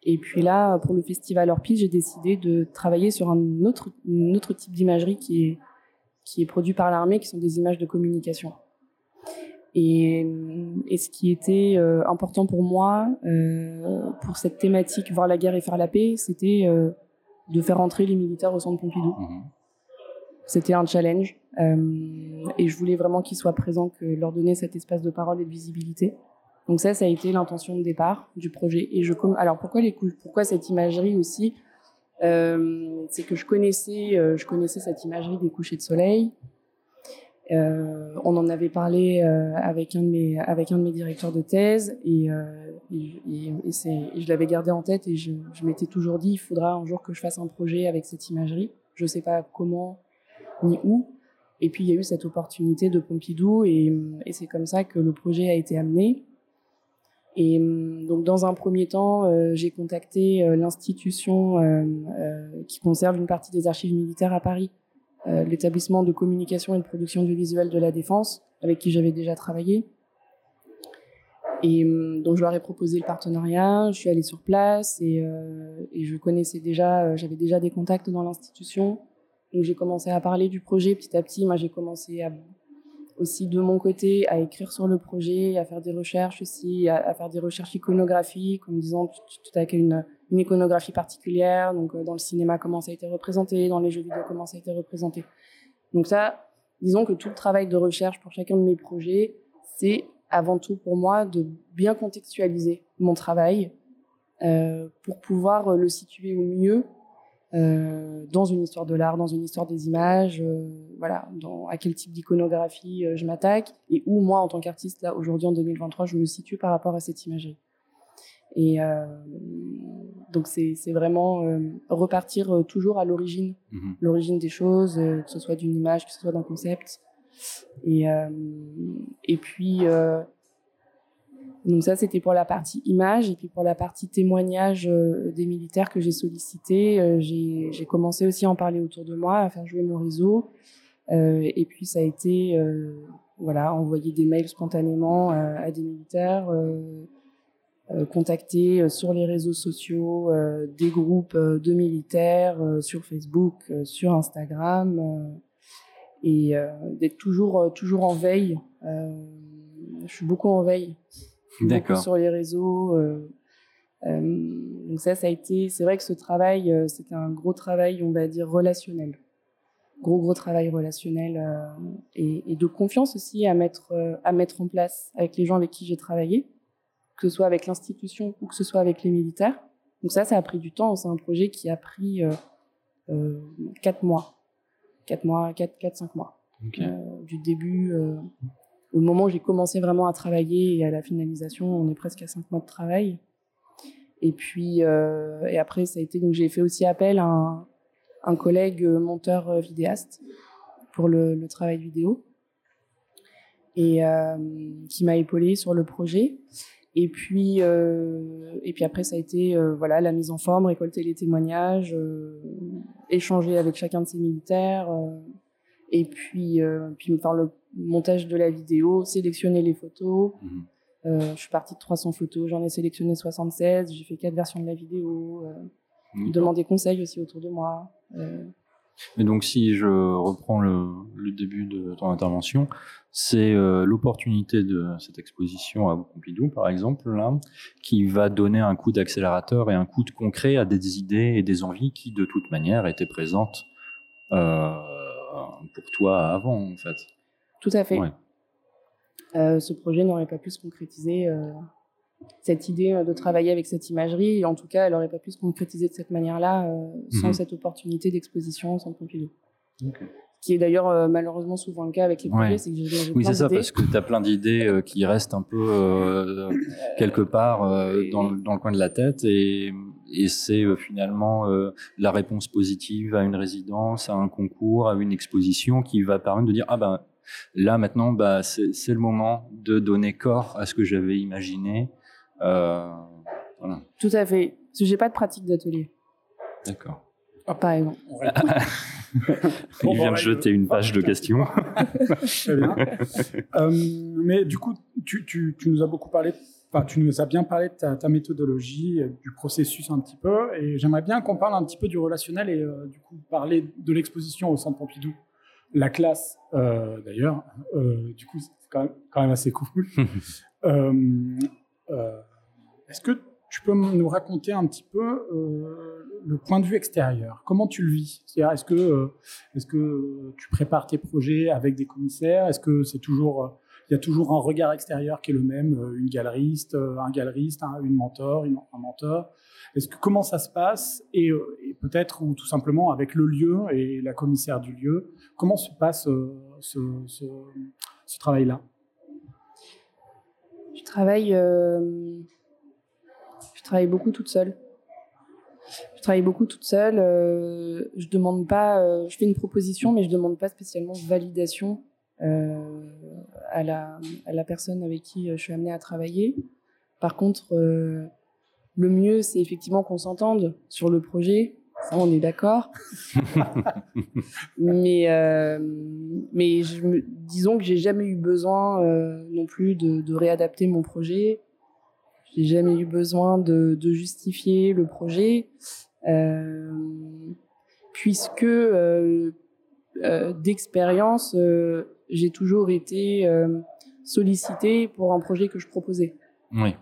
Et puis là, pour le festival Piste, j'ai décidé de travailler sur un autre, un autre type d'imagerie qui est qui est produit par l'armée, qui sont des images de communication. Et, et ce qui était euh, important pour moi, euh, pour cette thématique, voir la guerre et faire la paix, c'était euh, de faire entrer les militaires au centre Pompidou. Mhm. C'était un challenge. euh, et je voulais vraiment qu'ils soient présents, que leur donner cet espace de parole et de visibilité. Donc ça, ça a été l'intention de départ du projet. Et je alors pourquoi les pourquoi cette imagerie aussi Euh, C'est que je connaissais, euh, je connaissais cette imagerie des couchers de soleil. Euh, on en avait parlé avec un de mes avec un de mes directeurs de thèse et, et, je l'avais gardé en tête et je, je m'étais toujours dit il faudra un jour que je fasse un projet avec cette imagerie. Je sais pas comment ni où. Et puis il y a eu cette opportunité de Pompidou et c'est comme ça que le projet a été amené. Et hum, donc dans un premier temps, euh, j'ai contacté euh, l'institution euh, euh, qui conserve une partie des archives militaires à Paris, euh, l'établissement de communication et de production audiovisuelle de la Défense, avec qui j'avais déjà travaillé. Et donc je leur ai proposé le partenariat, je suis allée sur place et, euh, et je connaissais déjà, euh, j'avais déjà des contacts dans l'institution. Donc j'ai commencé à parler du projet petit à petit. Moi j'ai commencé à, aussi de mon côté à écrire sur le projet, à faire des recherches aussi, à, faire des recherches iconographiques en me disant tout, à une, une iconographie particulière. Donc euh, dans le cinéma comment ça a été représenté, dans les jeux vidéo comment ça a été représenté? Donc ça, disons que tout le travail de recherche pour chacun de mes projets, c'est avant tout pour moi de bien contextualiser mon travail euh, pour pouvoir le situer au mieux dans une histoire de l'art, dans une histoire des images, euh, voilà, dans, à quel type d'iconographie euh, je m'attaque et où moi, en tant qu'artiste, là, aujourd'hui en 2023, je me situe par rapport à cette imagerie. Et euh, donc c'est vraiment euh, repartir toujours à l'origine, Mhm. l'origine des choses, que ce soit d'une image, que ce soit d'un concept. Et, et puis donc ça, c'était pour la partie image. Et puis pour la partie témoignage euh, des militaires que j'ai sollicité, euh, j'ai commencé aussi à en parler autour de moi, à faire jouer mon réseau. Euh, et puis ça a été, voilà, envoyer des mails spontanément à des militaires, contacter sur les réseaux sociaux des groupes de militaires, sur Facebook, sur Instagram, et d'être toujours, toujours en veille. je suis beaucoup en veille Sur les réseaux. Euh, euh, donc ça, ça a été. C'est vrai que ce travail, euh, c'était un gros travail, on va dire relationnel, gros gros travail relationnel et, et, de confiance aussi à mettre à mettre en place avec les gens avec qui j'ai travaillé, que ce soit avec l'institution ou que ce soit avec les militaires. Donc ça, ça a pris du temps. C'est un projet qui a pris euh, quatre mois, quatre mois, quatre, quatre, cinq mois, okay. du début au moment où j'ai commencé vraiment à travailler et à la finalisation, on est presque à cinq mois de travail. Et puis, euh, et après, ça a été donc j'ai fait aussi appel à un, collègue monteur vidéaste pour le, le travail vidéo et euh, qui m'a épaulé sur le projet. Et puis, euh, et puis après, ça a été euh, voilà la mise en forme, récolter les témoignages, euh, échanger avec chacun de ces militaires, euh, et puis, puis faire le montage de la vidéo, sélectionner les photos. Mmh. Euh, je suis partie de 300 photos, j'en ai sélectionné 76, j'ai fait quatre versions de la vidéo, euh, mmh. demander conseil aussi autour de moi. Euh... Et donc, si je reprends le, le début de ton intervention, c'est euh, l'opportunité de cette exposition à Pompidou, par exemple, là, qui va donner un coup d'accélérateur et un coup de concret à des idées et des envies qui, de toute manière, étaient présentes pour toi avant, en fait. Tout à fait. Ouais. Euh, ce projet n'aurait pas pu se concrétiser, euh, cette idée de travailler avec cette imagerie, en tout cas, elle n'aurait pas pu se concrétiser de cette manière-là euh, sans Mhm. cette opportunité d'exposition au Centre Pompidou. Ok. Qui est d'ailleurs euh, malheureusement souvent le cas avec les projets, Ouais. c'est que j'ai Oui, c'est ça, parce que tu as plein d'idées euh, qui restent un peu euh, quelque part euh, dans, le- dans le coin de la tête et, et c'est euh, finalement euh, la réponse positive à une résidence, à un concours, à une exposition qui va permettre de dire ah ben là maintenant bah c'est c'est le moment de donner corps à ce que j'avais imaginé. Euh, voilà, Tout à fait. Parce que j'ai pas de pratique d'atelier, d'accord. Bon, Il vient de jeter une page de questions. Très bien. Euh, mais du coup, tu, tu, tu nous as beaucoup parlé, enfin, tu nous as bien parlé de ta, ta méthodologie, euh, du processus un petit peu, et j'aimerais bien qu'on parle un petit peu du relationnel et euh, du coup parler de l'exposition au Centre Pompidou. La classe, euh, d'ailleurs, euh, du coup, c'est quand même, quand même assez cool. Euh, Est-ce que tu peux nous raconter un petit peu le point de vue extérieur? Comment tu le vis? C'est-à-dire, est-ce que, est-ce que tu prépares tes projets avec des commissaires? Est-ce que c'est toujours, il y a toujours un regard extérieur qui est le même, une galeriste, un galeriste, un- une mentor, un mentor? Comment ça se passe Et, euh, et peut-être ou tout simplement avec le lieu et la commissaire du lieu, comment se passe euh, ce, travail-là? Je travaille, euh, je travaille beaucoup toute seule. Je travaille beaucoup toute seule. je demande pas, je fais une proposition, mais je demande pas spécialement validation à la personne avec qui je suis amenée à travailler. Par contre, le mieux, c'est effectivement qu'on s'entende sur le projet. Ça, on est d'accord. mais euh, mais je me, disons que j'ai jamais eu besoin euh, non plus de, de réadapter mon projet. J'ai jamais eu besoin de, de justifier le projet, euh, puisque euh, d'expérience, j'ai toujours été sollicitée pour un projet que je proposais. Oui.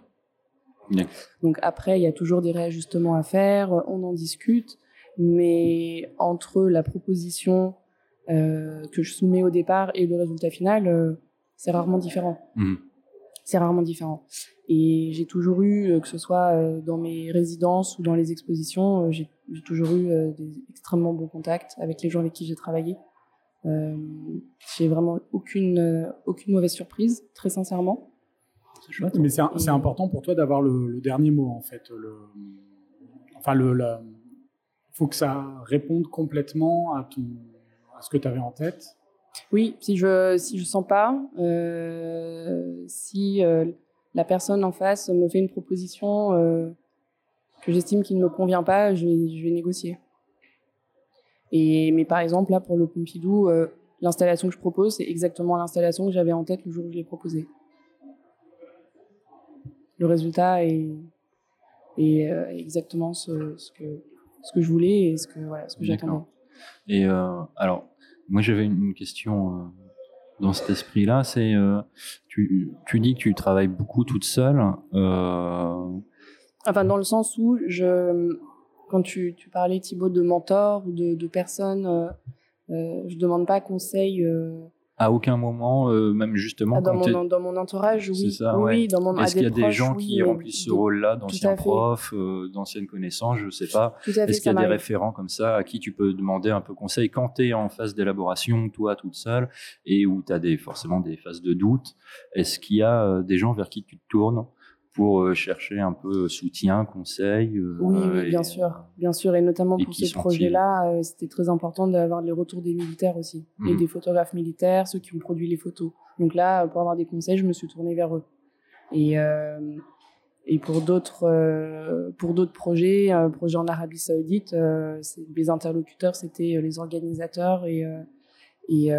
Donc après, il y a toujours des réajustements à faire, on en discute, mais entre la proposition euh, que je soumets au départ et le résultat final, euh, c'est rarement différent. Mhm. c'est rarement différent. Et j'ai toujours eu, que ce soit dans mes résidences ou dans les expositions, j'ai toujours eu des extrêmement bons contacts avec les gens avec qui j'ai travaillé. Euh, j'ai vraiment aucune, aucune mauvaise surprise, très sincèrement. Mais c'est important pour toi d'avoir le, dernier mot, en fait. Le, enfin, le, faut que ça réponde complètement à, ton, à ce que tu avais en tête. Oui, si je si je sens pas, euh, si euh, la personne en face me fait une proposition euh, que j'estime qu'il ne me convient pas, je vais, je vais négocier. Et mais par exemple là pour le Pompidou, l'installation que je propose, c'est exactement l'installation que j'avais en tête le jour où je l'ai proposée le résultat est, est euh, exactement ce, ce, que, ce que je voulais et ce que, voilà, ce que j'attendais. Et euh, alors, moi j'avais une question euh, dans cet esprit-là, c'est tu, tu dis que tu travailles beaucoup toute seule. Enfin, dans le sens où je, quand tu, tu parlais Thibaut de mentor ou de, de personnes, je demande pas conseil à aucun moment, euh, même justement ah, dans, mon, dans mon entourage, oui. Ça, oui, dans mon Est-ce qu'il y a des, gens qui remplissent ce rôle-là, d'anciens profs, euh, d'anciennes connaissances, je sais pas. Est-ce qu'il y a des référents comme ça à qui tu peux demander un peu conseil quand tu es en phase d'élaboration, toi toute seule, et où tu as des, forcément des phases de doute? Est-ce qu'il y a euh, des gens vers qui tu te tournes? Pour euh, chercher un peu soutien, conseil. Euh, oui, oui, bien sûr, bien sûr, et notamment pour ce projet-là, euh, c'était très important d'avoir les retours des militaires aussi, et mmh. des photographes militaires, ceux qui ont produit les photos. Donc là, pour avoir des conseils, je me suis tournée vers eux. Et et pour d'autres pour d'autres projets, un projet en Arabie Saoudite, les interlocuteurs, c'était les organisateurs et et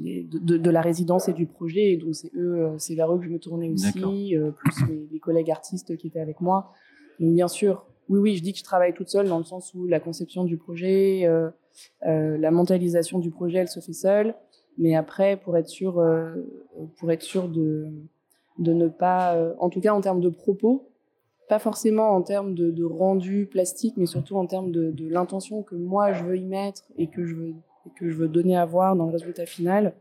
de, de, la résidence et du projet. Et donc, c'est eux, euh, c'est vers eux que je me tournais aussi, euh, plus les, collègues artistes qui étaient avec moi. Donc, bien sûr, oui, oui, je dis que je travaille toute seule dans le sens où la conception du projet, euh, la mentalisation du projet, elle se fait seule. Mais après, pour être sûr, pour être sûr de, de ne pas, en tout cas en termes de propos, pas forcément en termes de, de rendu plastique, mais surtout en termes de, de l'intention que moi je veux y mettre et que je veux que je veux donner à voir dans le résultat final,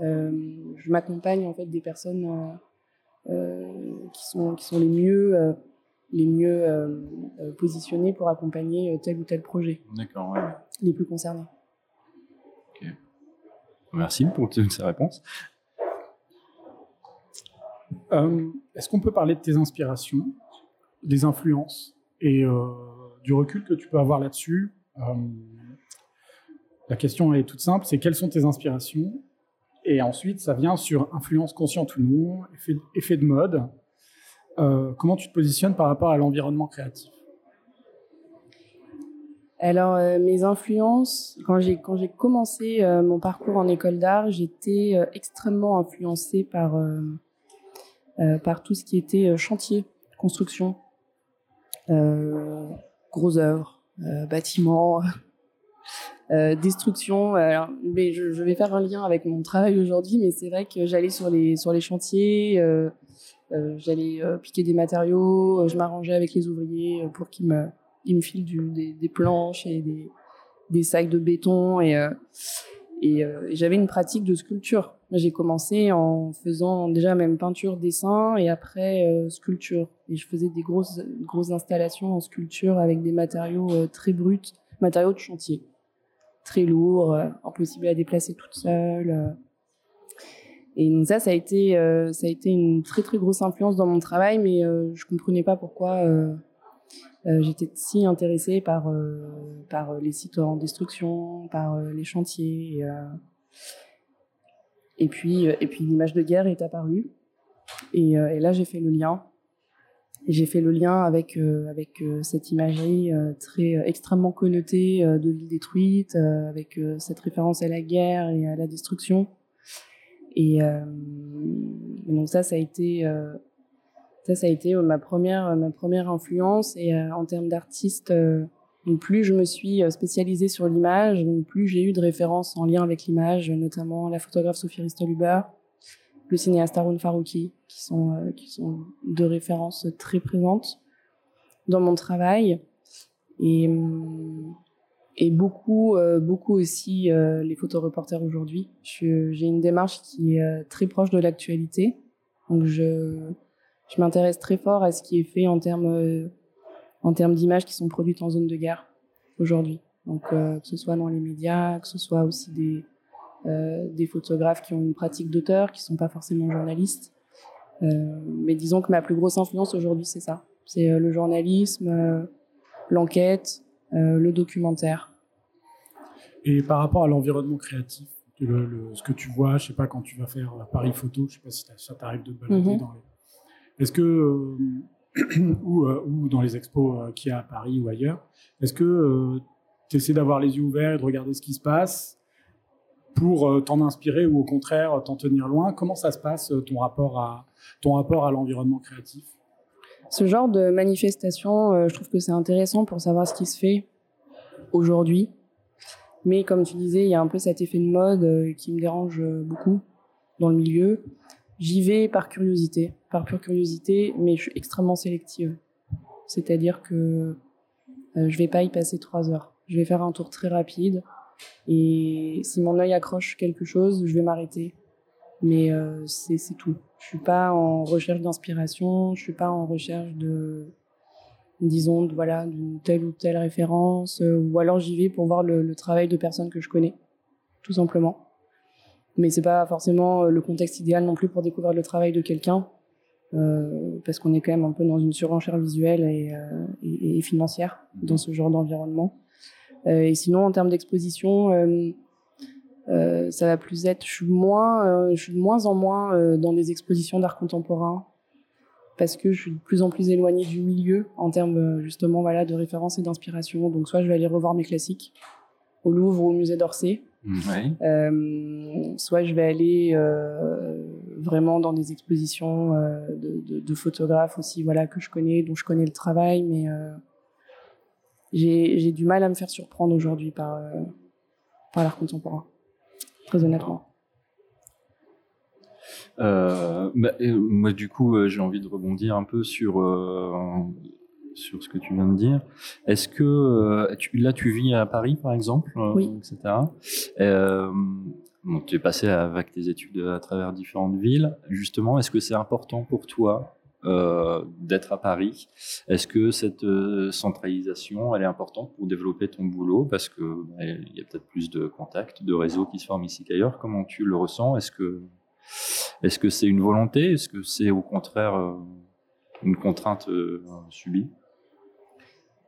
euh, je m'accompagne en fait des personnes euh, euh, qui sont qui sont les mieux les mieux positionnés pour accompagner tel ou tel projet. D'accord, ouais. Les plus concernés. Ok. Merci pour toutes ces réponses. Est-ce qu'on peut parler de tes inspirations, des influences et du recul que tu peux avoir là-dessus la question est toute simple, c'est quelles sont tes inspirations? Et ensuite, ça vient sur influence consciente ou non, effet, de mode. Euh, comment tu te positionnes par rapport à l'environnement créatif? Alors, euh, mes influences, quand j'ai quand j'ai commencé euh, mon parcours en école d'art, j'étais extrêmement influencée par par tout ce qui était chantier, construction, gros œuvres, bâtiments, euh, destruction. Mais je, vais faire un lien avec mon travail aujourd'hui, mais c'est vrai que j'allais sur les sur les chantiers, euh, euh, j'allais euh, piquer des matériaux, je m'arrangeais avec les ouvriers pour qu'ils me ils me filent des, des, planches et des, des sacs de béton et, et j'avais une pratique de sculpture. J'ai commencé en faisant déjà même peinture, dessin et après sculpture. Et je faisais des grosses grosses installations en sculpture avec des matériaux très bruts, matériaux de chantier très lourd, euh, impossible à déplacer toute seule. Euh. Et donc ça, ça a été, euh, ça a été une très très grosse influence dans mon travail, mais je comprenais pas pourquoi j'étais si intéressée par par les sites en destruction, par les chantiers. Puis et puis l'image de guerre est apparue. Et, et là, j'ai fait le lien j'ai fait le lien avec euh, avec euh, cette imagerie euh, très extrêmement connotée de villes détruites, avec cette référence à la guerre et à la destruction. Et, donc ça, ça a été ça, ça a été ma première ma première influence. Et en termes d'artiste, plus je me suis spécialisée sur l'image, plus j'ai eu de références en lien avec l'image, notamment la photographe Sophie Ristoluber, le cinéaste Haroun Farouki, qui sont, euh, qui sont deux références très présentes dans mon travail. Et, hum, et beaucoup, beaucoup aussi les photoreporters aujourd'hui. J'ai une démarche qui est très proche de l'actualité. Donc je, je m'intéresse très fort à ce qui est fait en termes en termes d'images qui sont produites en zone de guerre aujourd'hui. Donc que ce soit dans les médias, que ce soit aussi des des photographes qui ont une pratique d'auteur, qui sont pas forcément journalistes. mais disons que ma plus grosse influence aujourd'hui, c'est ça. C'est le journalisme, l'enquête, euh, le documentaire. Et par rapport à l'environnement créatif, ce que tu vois, je sais pas, quand tu vas faire Paris Photo, je sais pas si ça t'arrive de te balader mhm. dans les... Est-ce que, euh, ou, euh, ou, dans les expos qu'il y a à Paris ou ailleurs, est-ce que tu essaies d'avoir les yeux ouverts et de regarder ce qui se passe pour t'en inspirer ou au contraire t'en tenir loin? Comment ça se passe ton rapport à, ton rapport à l'environnement créatif? Ce genre de manifestation, euh, je trouve que c'est intéressant pour savoir ce qui se fait aujourd'hui. Mais comme tu disais, il y a un peu cet effet de mode euh, qui me dérange euh, beaucoup dans le milieu. J'y vais par curiosité, par pure curiosité, mais je suis extrêmement sélective. C'est-à-dire que je vais pas y passer trois heures. Je vais faire un tour très rapide et si mon œil accroche quelque chose, je vais m'arrêter. Mais c'est tout. Je suis pas en recherche d'inspiration, je suis pas en recherche de, disons, de, voilà, d'une telle ou telle référence, euh, ou alors j'y vais pour voir le, travail de personnes que je connais, tout simplement. Mais c'est pas forcément euh, le contexte idéal non plus pour découvrir le travail de quelqu'un, euh, parce qu'on est quand même un peu dans une surenchère visuelle et, et, et financière dans ce genre d'environnement. et sinon, en termes d'exposition, euh, ça va plus être, je suis moins, euh, je suis de moins en moins euh, dans des expositions d'art contemporain parce que je suis de plus en plus éloignée du milieu en termes justement voilà de référence et d'inspiration. Donc soit je vais aller revoir mes classiques au Louvre ou au musée d'Orsay, mmh, soit je vais aller vraiment dans des expositions de, de, de, photographes aussi voilà que je connais, dont je connais le travail, mais j'ai du mal à me faire surprendre aujourd'hui par par l'art contemporain très honnêtement. Euh, bah, moi, du coup, euh, j'ai envie de rebondir un peu sur euh, sur ce que tu viens de dire. Est-ce que tu, là, tu vis à Paris, par exemple, oui. etc. tu es passé avec tes études à travers différentes villes. Justement, est-ce que c'est important pour toi euh, d'être à Paris? Est-ce que cette euh, centralisation, elle est importante pour développer ton boulot? Parce que bah, y a peut-être plus de contacts, de réseaux qui se forment ici qu'ailleurs. Comment tu le ressens? Est-ce que est-ce que c'est une volonté? Est-ce que c'est au contraire euh, une contrainte subie?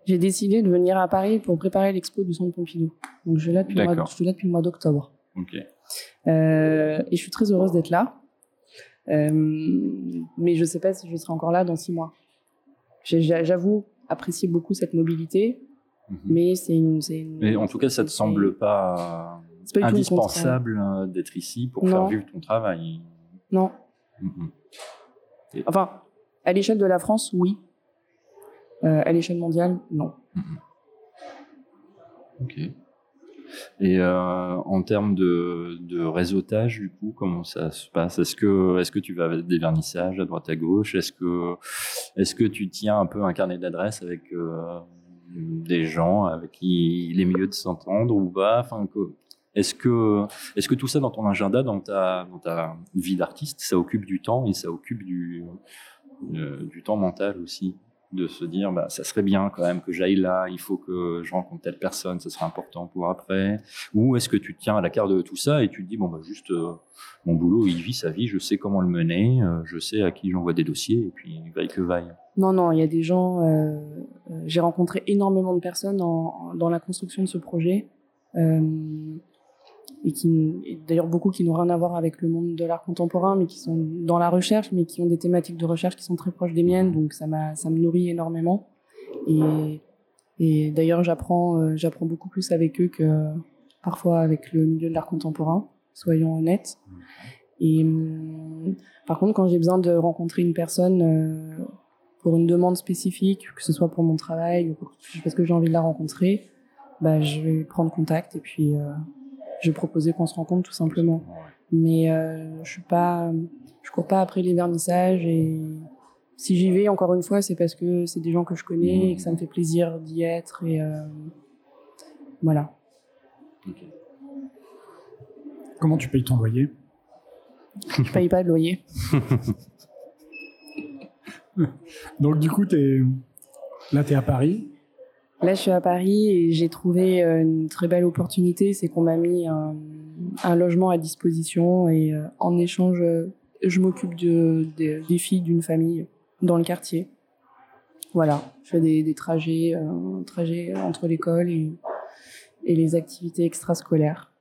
J'ai décidé de venir à Paris pour préparer l'expo du Centre Pompidou. Donc je suis là depuis, le mois, depuis le mois d'octobre. Ok. Et je suis très heureuse d'être là. Euh, mais je ne sais pas si je serai encore là dans six mois. J'avoue apprécier beaucoup cette mobilité, mhm. mais c'est une, Mais en tout cas, ça ne te semble pas, indispensable euh, d'être ici pour faire vivre ton travail. Non. Mhm. Enfin, à l'échelle de la France, oui. Euh, à l'échelle mondiale, non. Mhm. Ok. Et euh, en termes de, de, réseautage, du coup, comment ça se passe? Est-ce que, est-ce que tu vas avec des vernissages à droite à gauche? Est-ce que, est-ce que tu tiens un peu un carnet d'adresses avec euh, des gens avec qui il est mieux de s'entendre ou pas? Enfin, est-ce que, est-ce que tout ça dans ton agenda, dans ta, vie d'artiste, ça occupe du temps et ça occupe du, euh, du temps mental aussi? De se dire bah ça serait bien quand même que j'aille là, il faut que je rencontre telle personne, ça sera important pour après. Ou est-ce que tu tiens à la carte de tout ça et tu te dis bon bah juste euh, mon boulot il vit sa vie, je sais comment le mener, euh, je sais à qui j'envoie des dossiers et puis vaille que vaille. Non non, il y a des gens, euh, j'ai rencontré énormément de personnes dans la construction de ce projet et qui d'ailleurs beaucoup qui n'ont rien à voir avec le monde de l'art contemporain mais qui sont dans la recherche mais qui ont des thématiques de recherche qui sont très proches des miennes donc ça m'a ça me nourrit énormément. Et et d'ailleurs j'apprends euh, j'apprends beaucoup plus avec eux que parfois avec le milieu de l'art contemporain soyons honnêtes. Et hum, par contre quand j'ai besoin de rencontrer une personne euh, pour une demande spécifique que ce soit pour mon travail ou parce que j'ai envie de la rencontrer bah je vais prendre contact et puis je proposais qu'on se rencontre tout simplement. Mais euh, je suis pas, je cours pas après les vernissages et si j'y vais encore une fois, c'est parce que c'est des gens que je connais et que ça me fait plaisir d'y être et euh, Voilà. Comment tu payes ton loyer? Je paye pas de loyer. Donc du coup, es... là, tu es à Paris. Là, je suis à Paris et j'ai trouvé euh, une très belle opportunité. C'est qu'on m'a mis un, un, logement à disposition et euh, en échange, je m'occupe de, de, des filles d'une famille dans le quartier. Voilà, je fais des, des trajets, euh, trajets entre l'école et, et, les activités extrascolaires.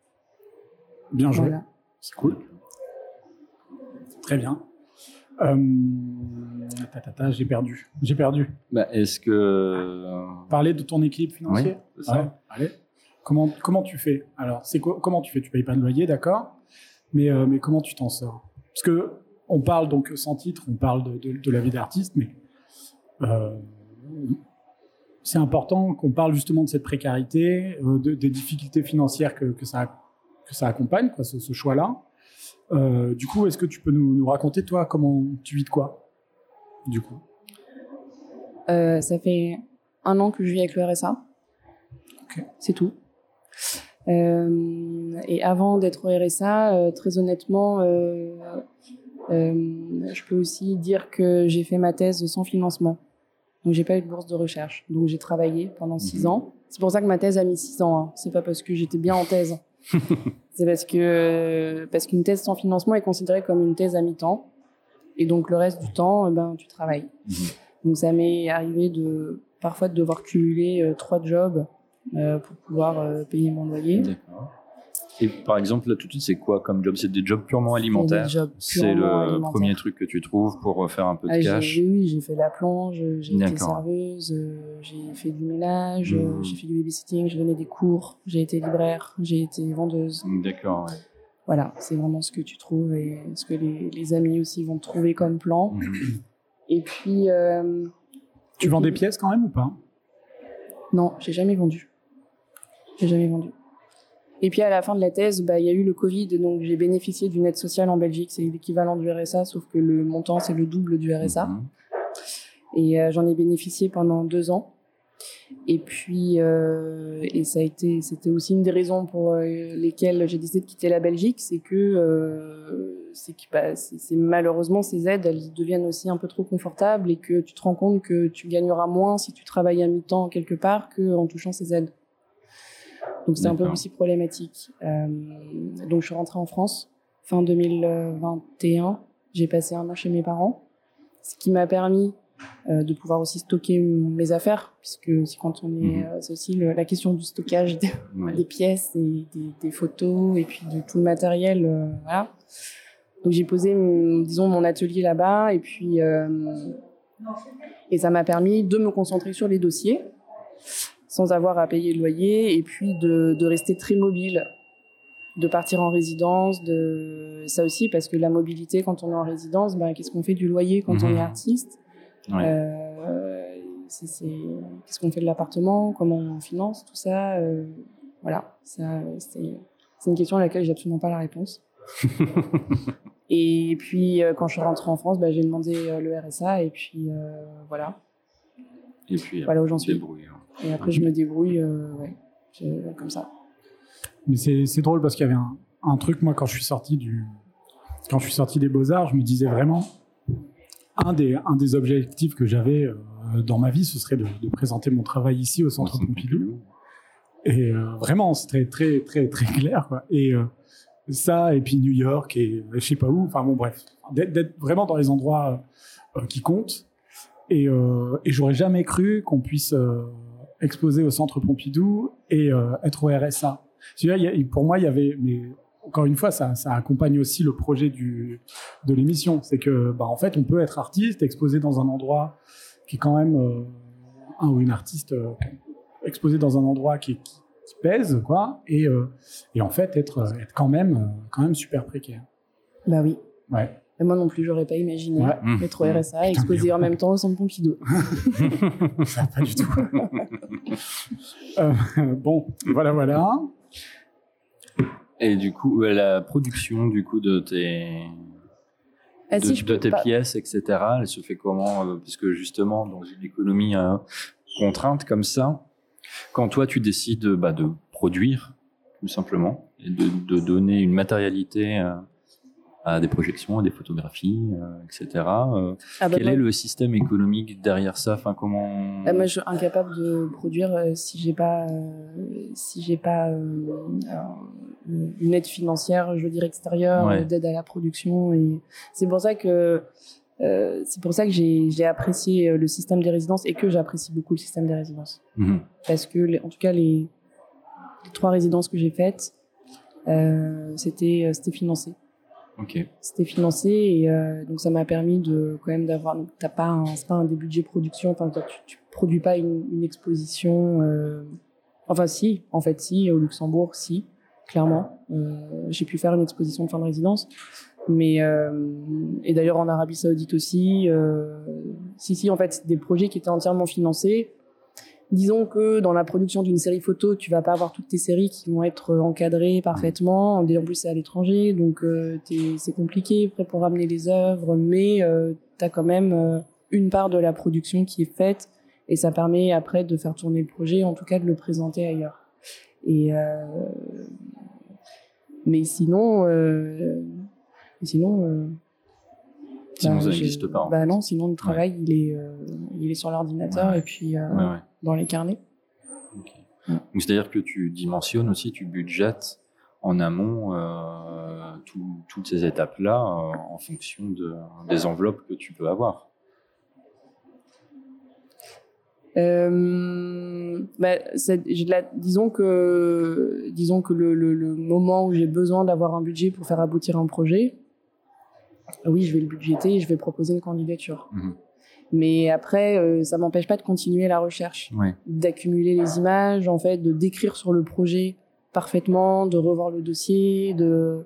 Bien joué. Voilà. C'est cool. Très bien. Euh, j'ai perdu. J'ai perdu. Bah, Est-ce que. Parler de ton oui, ça. Ouais. Allez. Comment, comment tu fais? Alors, c'est comment tu fais? Tu payes pas de loyer, d'accord? Mais, euh, mais comment tu t'en sors? Parce que on parle donc sans titre, on parle de, de, de la vie d'artiste, mais euh, c'est important qu'on parle justement de cette précarité, euh, de, des difficultés financières que, que, ça, que ça accompagne, quoi, ce, ce choix-là. Euh, du coup, est-ce que tu peux nous, nous, raconter, toi, comment tu vis de quoi Du coup? Euh, Ça fait un an que je vis avec le RSA. Okay. C'est tout. Euh, et avant d'être au RSA, très honnêtement, je peux aussi dire que j'ai fait ma thèse sans financement. Donc j'ai pas eu de bourse de recherche. Donc j'ai travaillé pendant six ans. C'est pour ça que ma thèse a mis six ans. Hein. C'est pas parce que j'étais bien en thèse. c'est parce que parce qu'une thèse sans financement est considérée comme une thèse à mi-temps. Et donc le reste du temps, eh ben tu travailles. Mhm. Donc ça m'est arrivé de parfois de devoir cumuler euh, trois jobs euh, pour pouvoir euh, payer mon loyer. D'accord. Et par exemple, là, tout de suite, c'est quoi comme job? C'est des jobs purement alimentaires C'est le alimentaire. premier truc que tu trouves pour faire un peu de ah, cash? Oui, j'ai fait la plonge, j'ai été serveuse, euh, j'ai fait du ménage, mmh. j'ai fait du babysitting, j'ai donné des cours, j'ai été libraire, j'ai été vendeuse. D'accord, ouais. Voilà, c'est vraiment ce que tu trouves et ce que les, les amis aussi vont trouver comme plan. Mmh. Et puis... Euh, tu et vends puis... des pièces quand même ou pas? Non, j'ai jamais vendu. J'ai jamais vendu. Et puis à la fin de la thèse, bah, il y a eu le Covid, donc j'ai bénéficié d'une aide sociale en Belgique, c'est l'équivalent du RSA, sauf que le montant c'est le double du RSA. Mhm. Et euh, j'en ai bénéficié pendant deux ans. Et puis, euh, et ça a été, c'était aussi une des raisons pour euh, lesquelles j'ai décidé de quitter la Belgique, c'est que, euh, c'est que bah, c'est malheureusement ces aides, elles deviennent aussi un peu trop confortables et que tu te rends compte que tu gagneras moins si tu travailles à mi-temps quelque part qu'en touchant ces aides. Donc c'est un peu aussi problématique. Euh, donc je suis rentrée en France fin 2021. J'ai passé un an chez mes parents, ce qui m'a permis euh, de pouvoir aussi stocker mes affaires, puisque c'est quand on est, euh, c'est aussi le, la question du stockage des, Ouais. des pièces et des, des, photos et puis de tout le matériel, euh, voilà. Donc j'ai posé, mon- disons, mon atelier là-bas et puis et ça m'a permis de me concentrer sur les dossiers sans avoir à payer le loyer et puis de, de rester très mobile, de partir en résidence, de ça aussi parce que la mobilité quand on est en résidence, ben qu'est-ce qu'on fait du loyer quand on Mhm. est artiste? Euh, qu'est-ce qu'on fait de l'appartement, comment on finance tout ça, euh, voilà, ça, c'est, une question à laquelle j'ai absolument pas la réponse. Et puis euh, quand je suis rentrée en France, bah, j'ai demandé le RSA et puis euh, voilà, Et puis, voilà où j'en suis. débrouille, hein. Et après je me débrouille, euh, ouais, je- comme ça. Mais c'est c'est drôle parce qu'il y avait un, un truc, moi, quand je suis sorti du, quand je suis sorti des Beaux-Arts, je me disais vraiment, un des, un des objectifs que j'avais euh, dans ma vie, ce serait de, de présenter mon travail ici au Centre Pompidou. Et euh, vraiment, c'est très, très, très, très clair, quoi. Et euh, ça, et puis New York, et je sais pas où, enfin bon, bref, d'être d'être vraiment dans les endroits euh, qui comptent. Et, euh, et j'aurais jamais cru qu'on puisse euh, exposer au Centre Pompidou et euh, être au RSA. Pour moi, il y avait, mais encore une fois, ça, ça accompagne aussi le projet du, de l'émission. C'est que, bah, en fait, on peut être artiste, exposé dans un endroit qui est quand même euh, un ou une artiste euh, exposé dans un endroit qui, qui, qui pèse, quoi, et, euh, et en fait être, être quand même, quand même super précaire. Bah oui. Ouais. Et moi non plus, j'aurais pas imaginé Ouais. Mmh. être au RSA et exposé en même temps au Centre Pompidou. Ça, pas du tout. Euh, bon, voilà, voilà. Et du coup, euh, la production du coup de tes, Ah de, si, je de peux tes pas- pièces, etc. Elle se fait comment euh, Parce que justement, dans une économie euh, contrainte comme ça, quand toi tu décides bah, de produire, tout simplement, et de, de donner une matérialité à des projections, à des photographies, euh, etc. Euh, ah bah quel est le système économique derrière ça? Enfin, comment ah, Moi, je suis incapable de produire euh, si j'ai pas si j'ai pas une aide financière, je veux dire extérieure, d'aide à la production. Et c'est pour ça que c'est pour ça que j'ai apprécié le système des résidences et que j'apprécie beaucoup le système des résidences. Mhm. Parce que, en tout cas, les, les trois résidences que j'ai faites, c'était c'était financé. C'était financé et euh, donc ça m'a permis de quand même d'avoir. T'as pas un, pas un des budgets production. Enfin, tu, tu produis pas une, exposition. Euh, enfin, si, en fait, si au Luxembourg, si, clairement. Euh, j'ai pu faire une exposition de fin de résidence, mais et d'ailleurs en Arabie Saoudite aussi. Si, si, en fait, des projets qui étaient entièrement financés Disons que dans la production d'une série photo, tu vas pas avoir toutes tes séries qui vont être encadrées parfaitement. En plus, c'est à l'étranger, donc euh, c'est compliqué pour ramener les œuvres, mais euh, tu as quand même euh, une part de la production qui est faite et ça permet après de faire tourner le projet, en tout cas de le présenter ailleurs. Et euh, mais sinon, sinon Sinon, bah, ça n'existe pas. Bah non, sinon le travail, il, est, euh, il est sur l'ordinateur et puis euh, dans les carnets. C'est-à-dire que tu dimensionnes aussi, tu budgètes en amont euh, toutes ces étapes-là en fonction de, des enveloppes que tu peux avoir. bah, disons que, disons que le, le, le moment où j'ai besoin d'avoir un budget pour faire aboutir un projet, oui, je vais le budgéter et je vais proposer une candidature. Mhm. Mais après, euh, ça m'empêche pas de continuer la recherche, d'accumuler les images, en fait, de décrire sur le projet parfaitement, de revoir le dossier, de,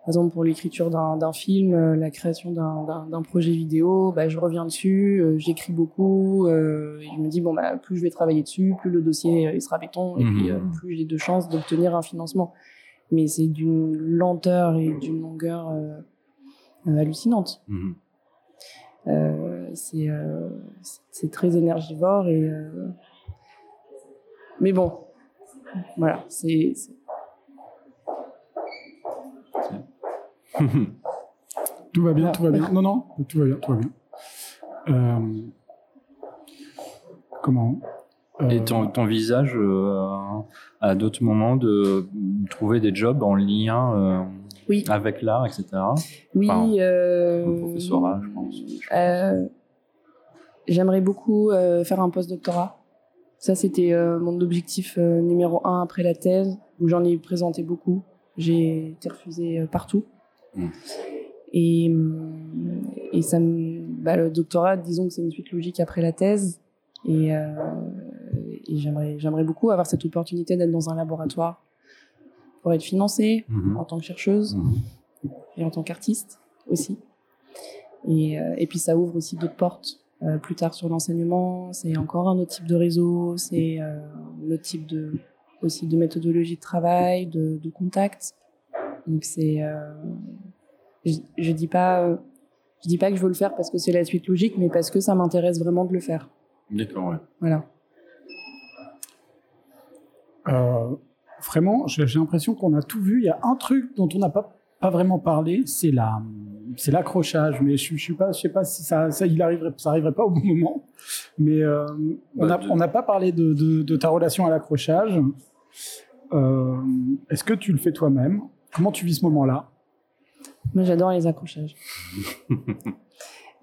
par exemple pour l'écriture d'un film, euh, la création d'un projet vidéo, bah, je reviens dessus, euh, j'écris beaucoup, et je me dis bon bah plus je vais travailler dessus, plus le dossier il sera béton, et puis mhm. plus j'ai de chances d'obtenir un financement. Mais c'est d'une lenteur et d'une longueur euh, hallucinante. Mhm. Euh, euh, c'est très énergivore et mais bon, voilà, c'est tout va bien, tout va bien. Non, non, tout va bien, tout va bien. Euh, comment Et ton, ton visage à d'autres moments de trouver des jobs en lien oui. avec l'art, etc. Oui. euh, professorat, je pense. Euh, J'aimerais beaucoup euh, faire un post-doctorat. Ça, c'était mon objectif numéro un après la thèse, où j'en ai présenté beaucoup. J'ai été refusée partout. Mm. Et, et ça me, bah, le doctorat, disons que c'est une suite logique après la thèse. Et, et j'aimerais, j'aimerais beaucoup avoir cette opportunité d'être dans un laboratoire pour être financée mhm. en tant que chercheuse mhm. et en tant qu'artiste aussi. Et, euh, et, puis ça ouvre aussi d'autres portes euh, plus tard sur l'enseignement. C'est encore un autre type de réseau, c'est euh, un autre type de aussi de méthodologie de travail, de, de contact. Donc c'est, je, je dis pas, je dis pas que je veux le faire parce que c'est la suite logique, mais parce que ça m'intéresse vraiment de le faire. D'accord, ouais. Voilà. Euh, vraiment, j'ai l'impression qu'on a tout vu. Il y a un truc dont on n'a pas, pas vraiment parlé, c'est la, c'est l'accrochage. Mais je, je suis pas, je sais pas si ça, ça, il arriverait, ça arriverait pas au bon moment. Mais euh, on n'a pas parlé de, de, de, ta relation à l'accrochage. Euh, Est-ce que tu le fais toi-même? Comment tu vis ce moment-là? Moi, j'adore les accrochages.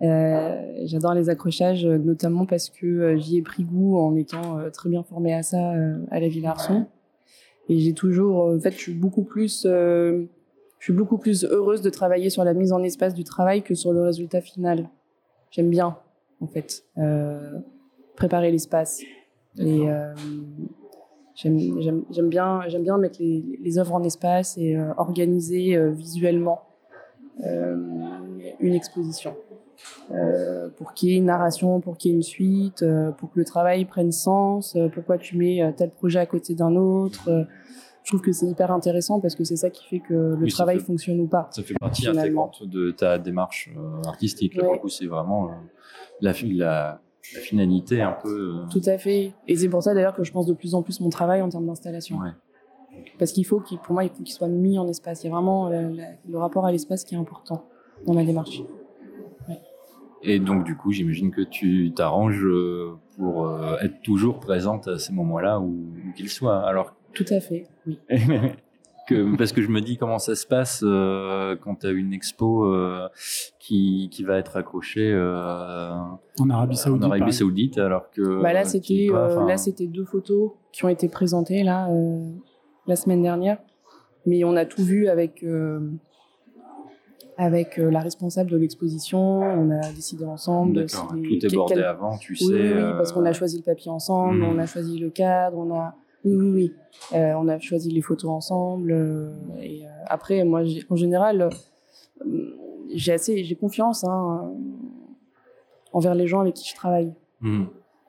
Euh, j'adore les accrochages, notamment parce que j'y ai pris goût en étant très bien formée à ça à la Ville Arson. Et j'ai toujours, en fait, je suis beaucoup plus, euh, je suis beaucoup plus heureuse de travailler sur la mise en espace du travail que sur le résultat final. J'aime bien, en fait, euh, préparer l'espace. Et euh, j'aime bien, j'aime bien mettre les, les œuvres en espace et euh, organiser euh, visuellement euh, une exposition. Euh, pour qu'il y ait une narration, pour qu'il y ait une suite, euh, pour que le travail prenne sens, euh, pourquoi tu mets tel projet à côté d'un autre. je trouve que c'est hyper intéressant parce que c'est ça qui fait que le travail fonctionne ou pas. Ça fait partie intégrante de ta démarche artistique. Là, c'est vraiment la, la, la, finalité un peu. Tout à fait. Et c'est pour ça d'ailleurs que je pense de plus en plus mon travail en termes d'installation. Ouais. Parce qu'il faut qu'il, pour moi, il faut qu'il soit mis en espace. Il y a vraiment la- le rapport à l'espace qui est important dans ma démarche. Et donc, du coup, j'imagine que tu t'arranges euh, pour euh, être toujours présente à ces moments-là, où, où qu'ils soient. Alors, Tout à fait, oui. que, parce que je me dis comment ça se passe euh, quand tu as une expo euh, qui, qui va être accrochée euh, En Arabie Saoudite. en Arabie. Saoudite, alors que. Bah là, c'était euh, là, c'était deux photos qui ont été présentées là euh, la semaine dernière, mais on a tout vu avec euh, avec euh, la responsable de l'exposition. On a décidé ensemble. D'accord, si- tout est bordé quel- avant, tu Oui, sais. oui, oui, euh, parce qu'on a choisi le papier ensemble, Mhm. on a choisi le cadre, on a oui, oui, oui. Euh, on a choisi les photos ensemble. euh, et euh, après, moi, en général, euh, j'ai assez, j'ai confiance hein, euh, envers les gens avec qui je travaille. hmm.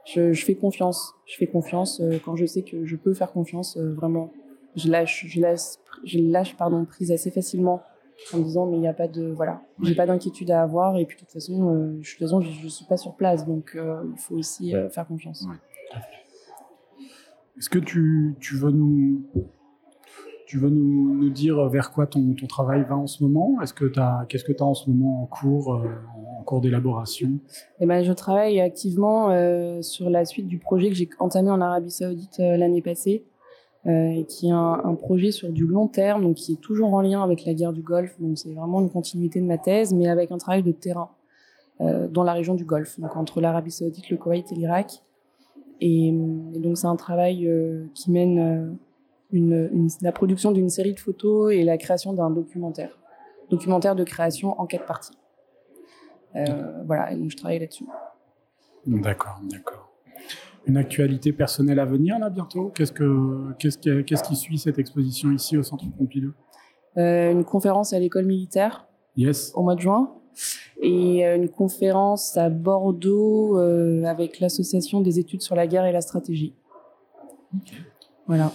Je, je fais confiance. Je fais confiance euh, quand je sais que je peux faire confiance euh, vraiment. Je lâche, je lâche, je lâche pardon prise assez facilement en me disant mais il n'y a pas de voilà, j'ai pas d'inquiétude à avoir et puis de toute façon, euh, je, de toute façon, je, je suis pas sur place donc euh, il faut aussi euh, faire confiance. Ouais. Est-ce que tu, tu veux nous tu veux nous, nous dire vers quoi ton, ton travail va en ce moment? Est-ce que qu'est-ce que tu as en ce moment en cours en cours d'élaboration? Eh ben, je travaille activement sur la suite du projet que j'ai entamé en Arabie Saoudite l'année passée, euh, qui est un, projet sur du long terme, donc qui est toujours en lien avec la guerre du Golfe. Donc c'est vraiment une continuité de ma thèse, mais avec un travail de terrain euh, dans la région du Golfe, donc entre l'Arabie Saoudite, le Koweït et l'Irak. Et, donc c'est un travail euh, qui mène euh, la production d'une série de photos et la création d'un documentaire, documentaire de création en quatre parties. Voilà, donc je travaille là-dessus. D'accord, d'accord. Une actualité personnelle à venir là bientôt Qu'est-ce que qu'est-ce qui, qu'est-ce qui suit cette exposition ici au Centre Pompidou Euh, une conférence à l'école militaire Yes. au mois de juin et euh, une conférence à Bordeaux euh, avec l'association des études sur la guerre et la stratégie. Voilà.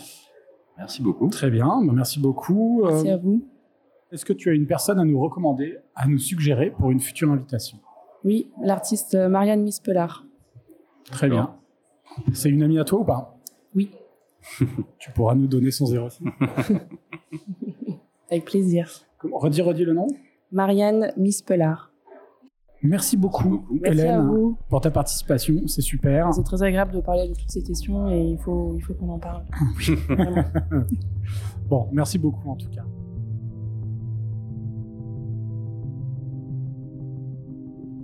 Merci beaucoup. Très bien, bah, merci beaucoup. Euh, Merci à vous. Est-ce que tu as une personne à nous recommander, à nous suggérer pour une future invitation? Oui, l'artiste Marianne Mispelard. Très bien. C'est une amie à toi ou pas? Oui, Tu pourras nous donner son 06. avec plaisir. Redis, redis le nom. Marianne Mispelard. Merci beaucoup. Merci Hélène, pour ta participation. C'est super. C'est très agréable de parler de toutes ces questions et il faut, il faut qu'on en parle. Vraiment. Bon, merci beaucoup en tout cas.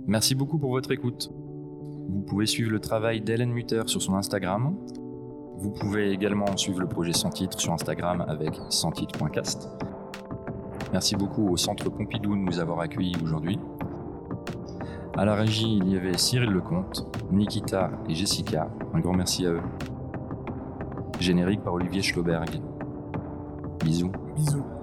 Merci beaucoup pour votre écoute. Vous pouvez suivre le travail d'Hélène Mutter sur son Instagram. Vous pouvez également suivre le projet Sans titre sur Instagram avec sanstitre.cast. Merci beaucoup au Centre Pompidou de nous avoir accueillis aujourd'hui. À la régie, il y avait Cyril Lecomte, Nikita et Jessica. Un grand merci à eux. Générique par Olivier Schloberg. Bisous. Bisous.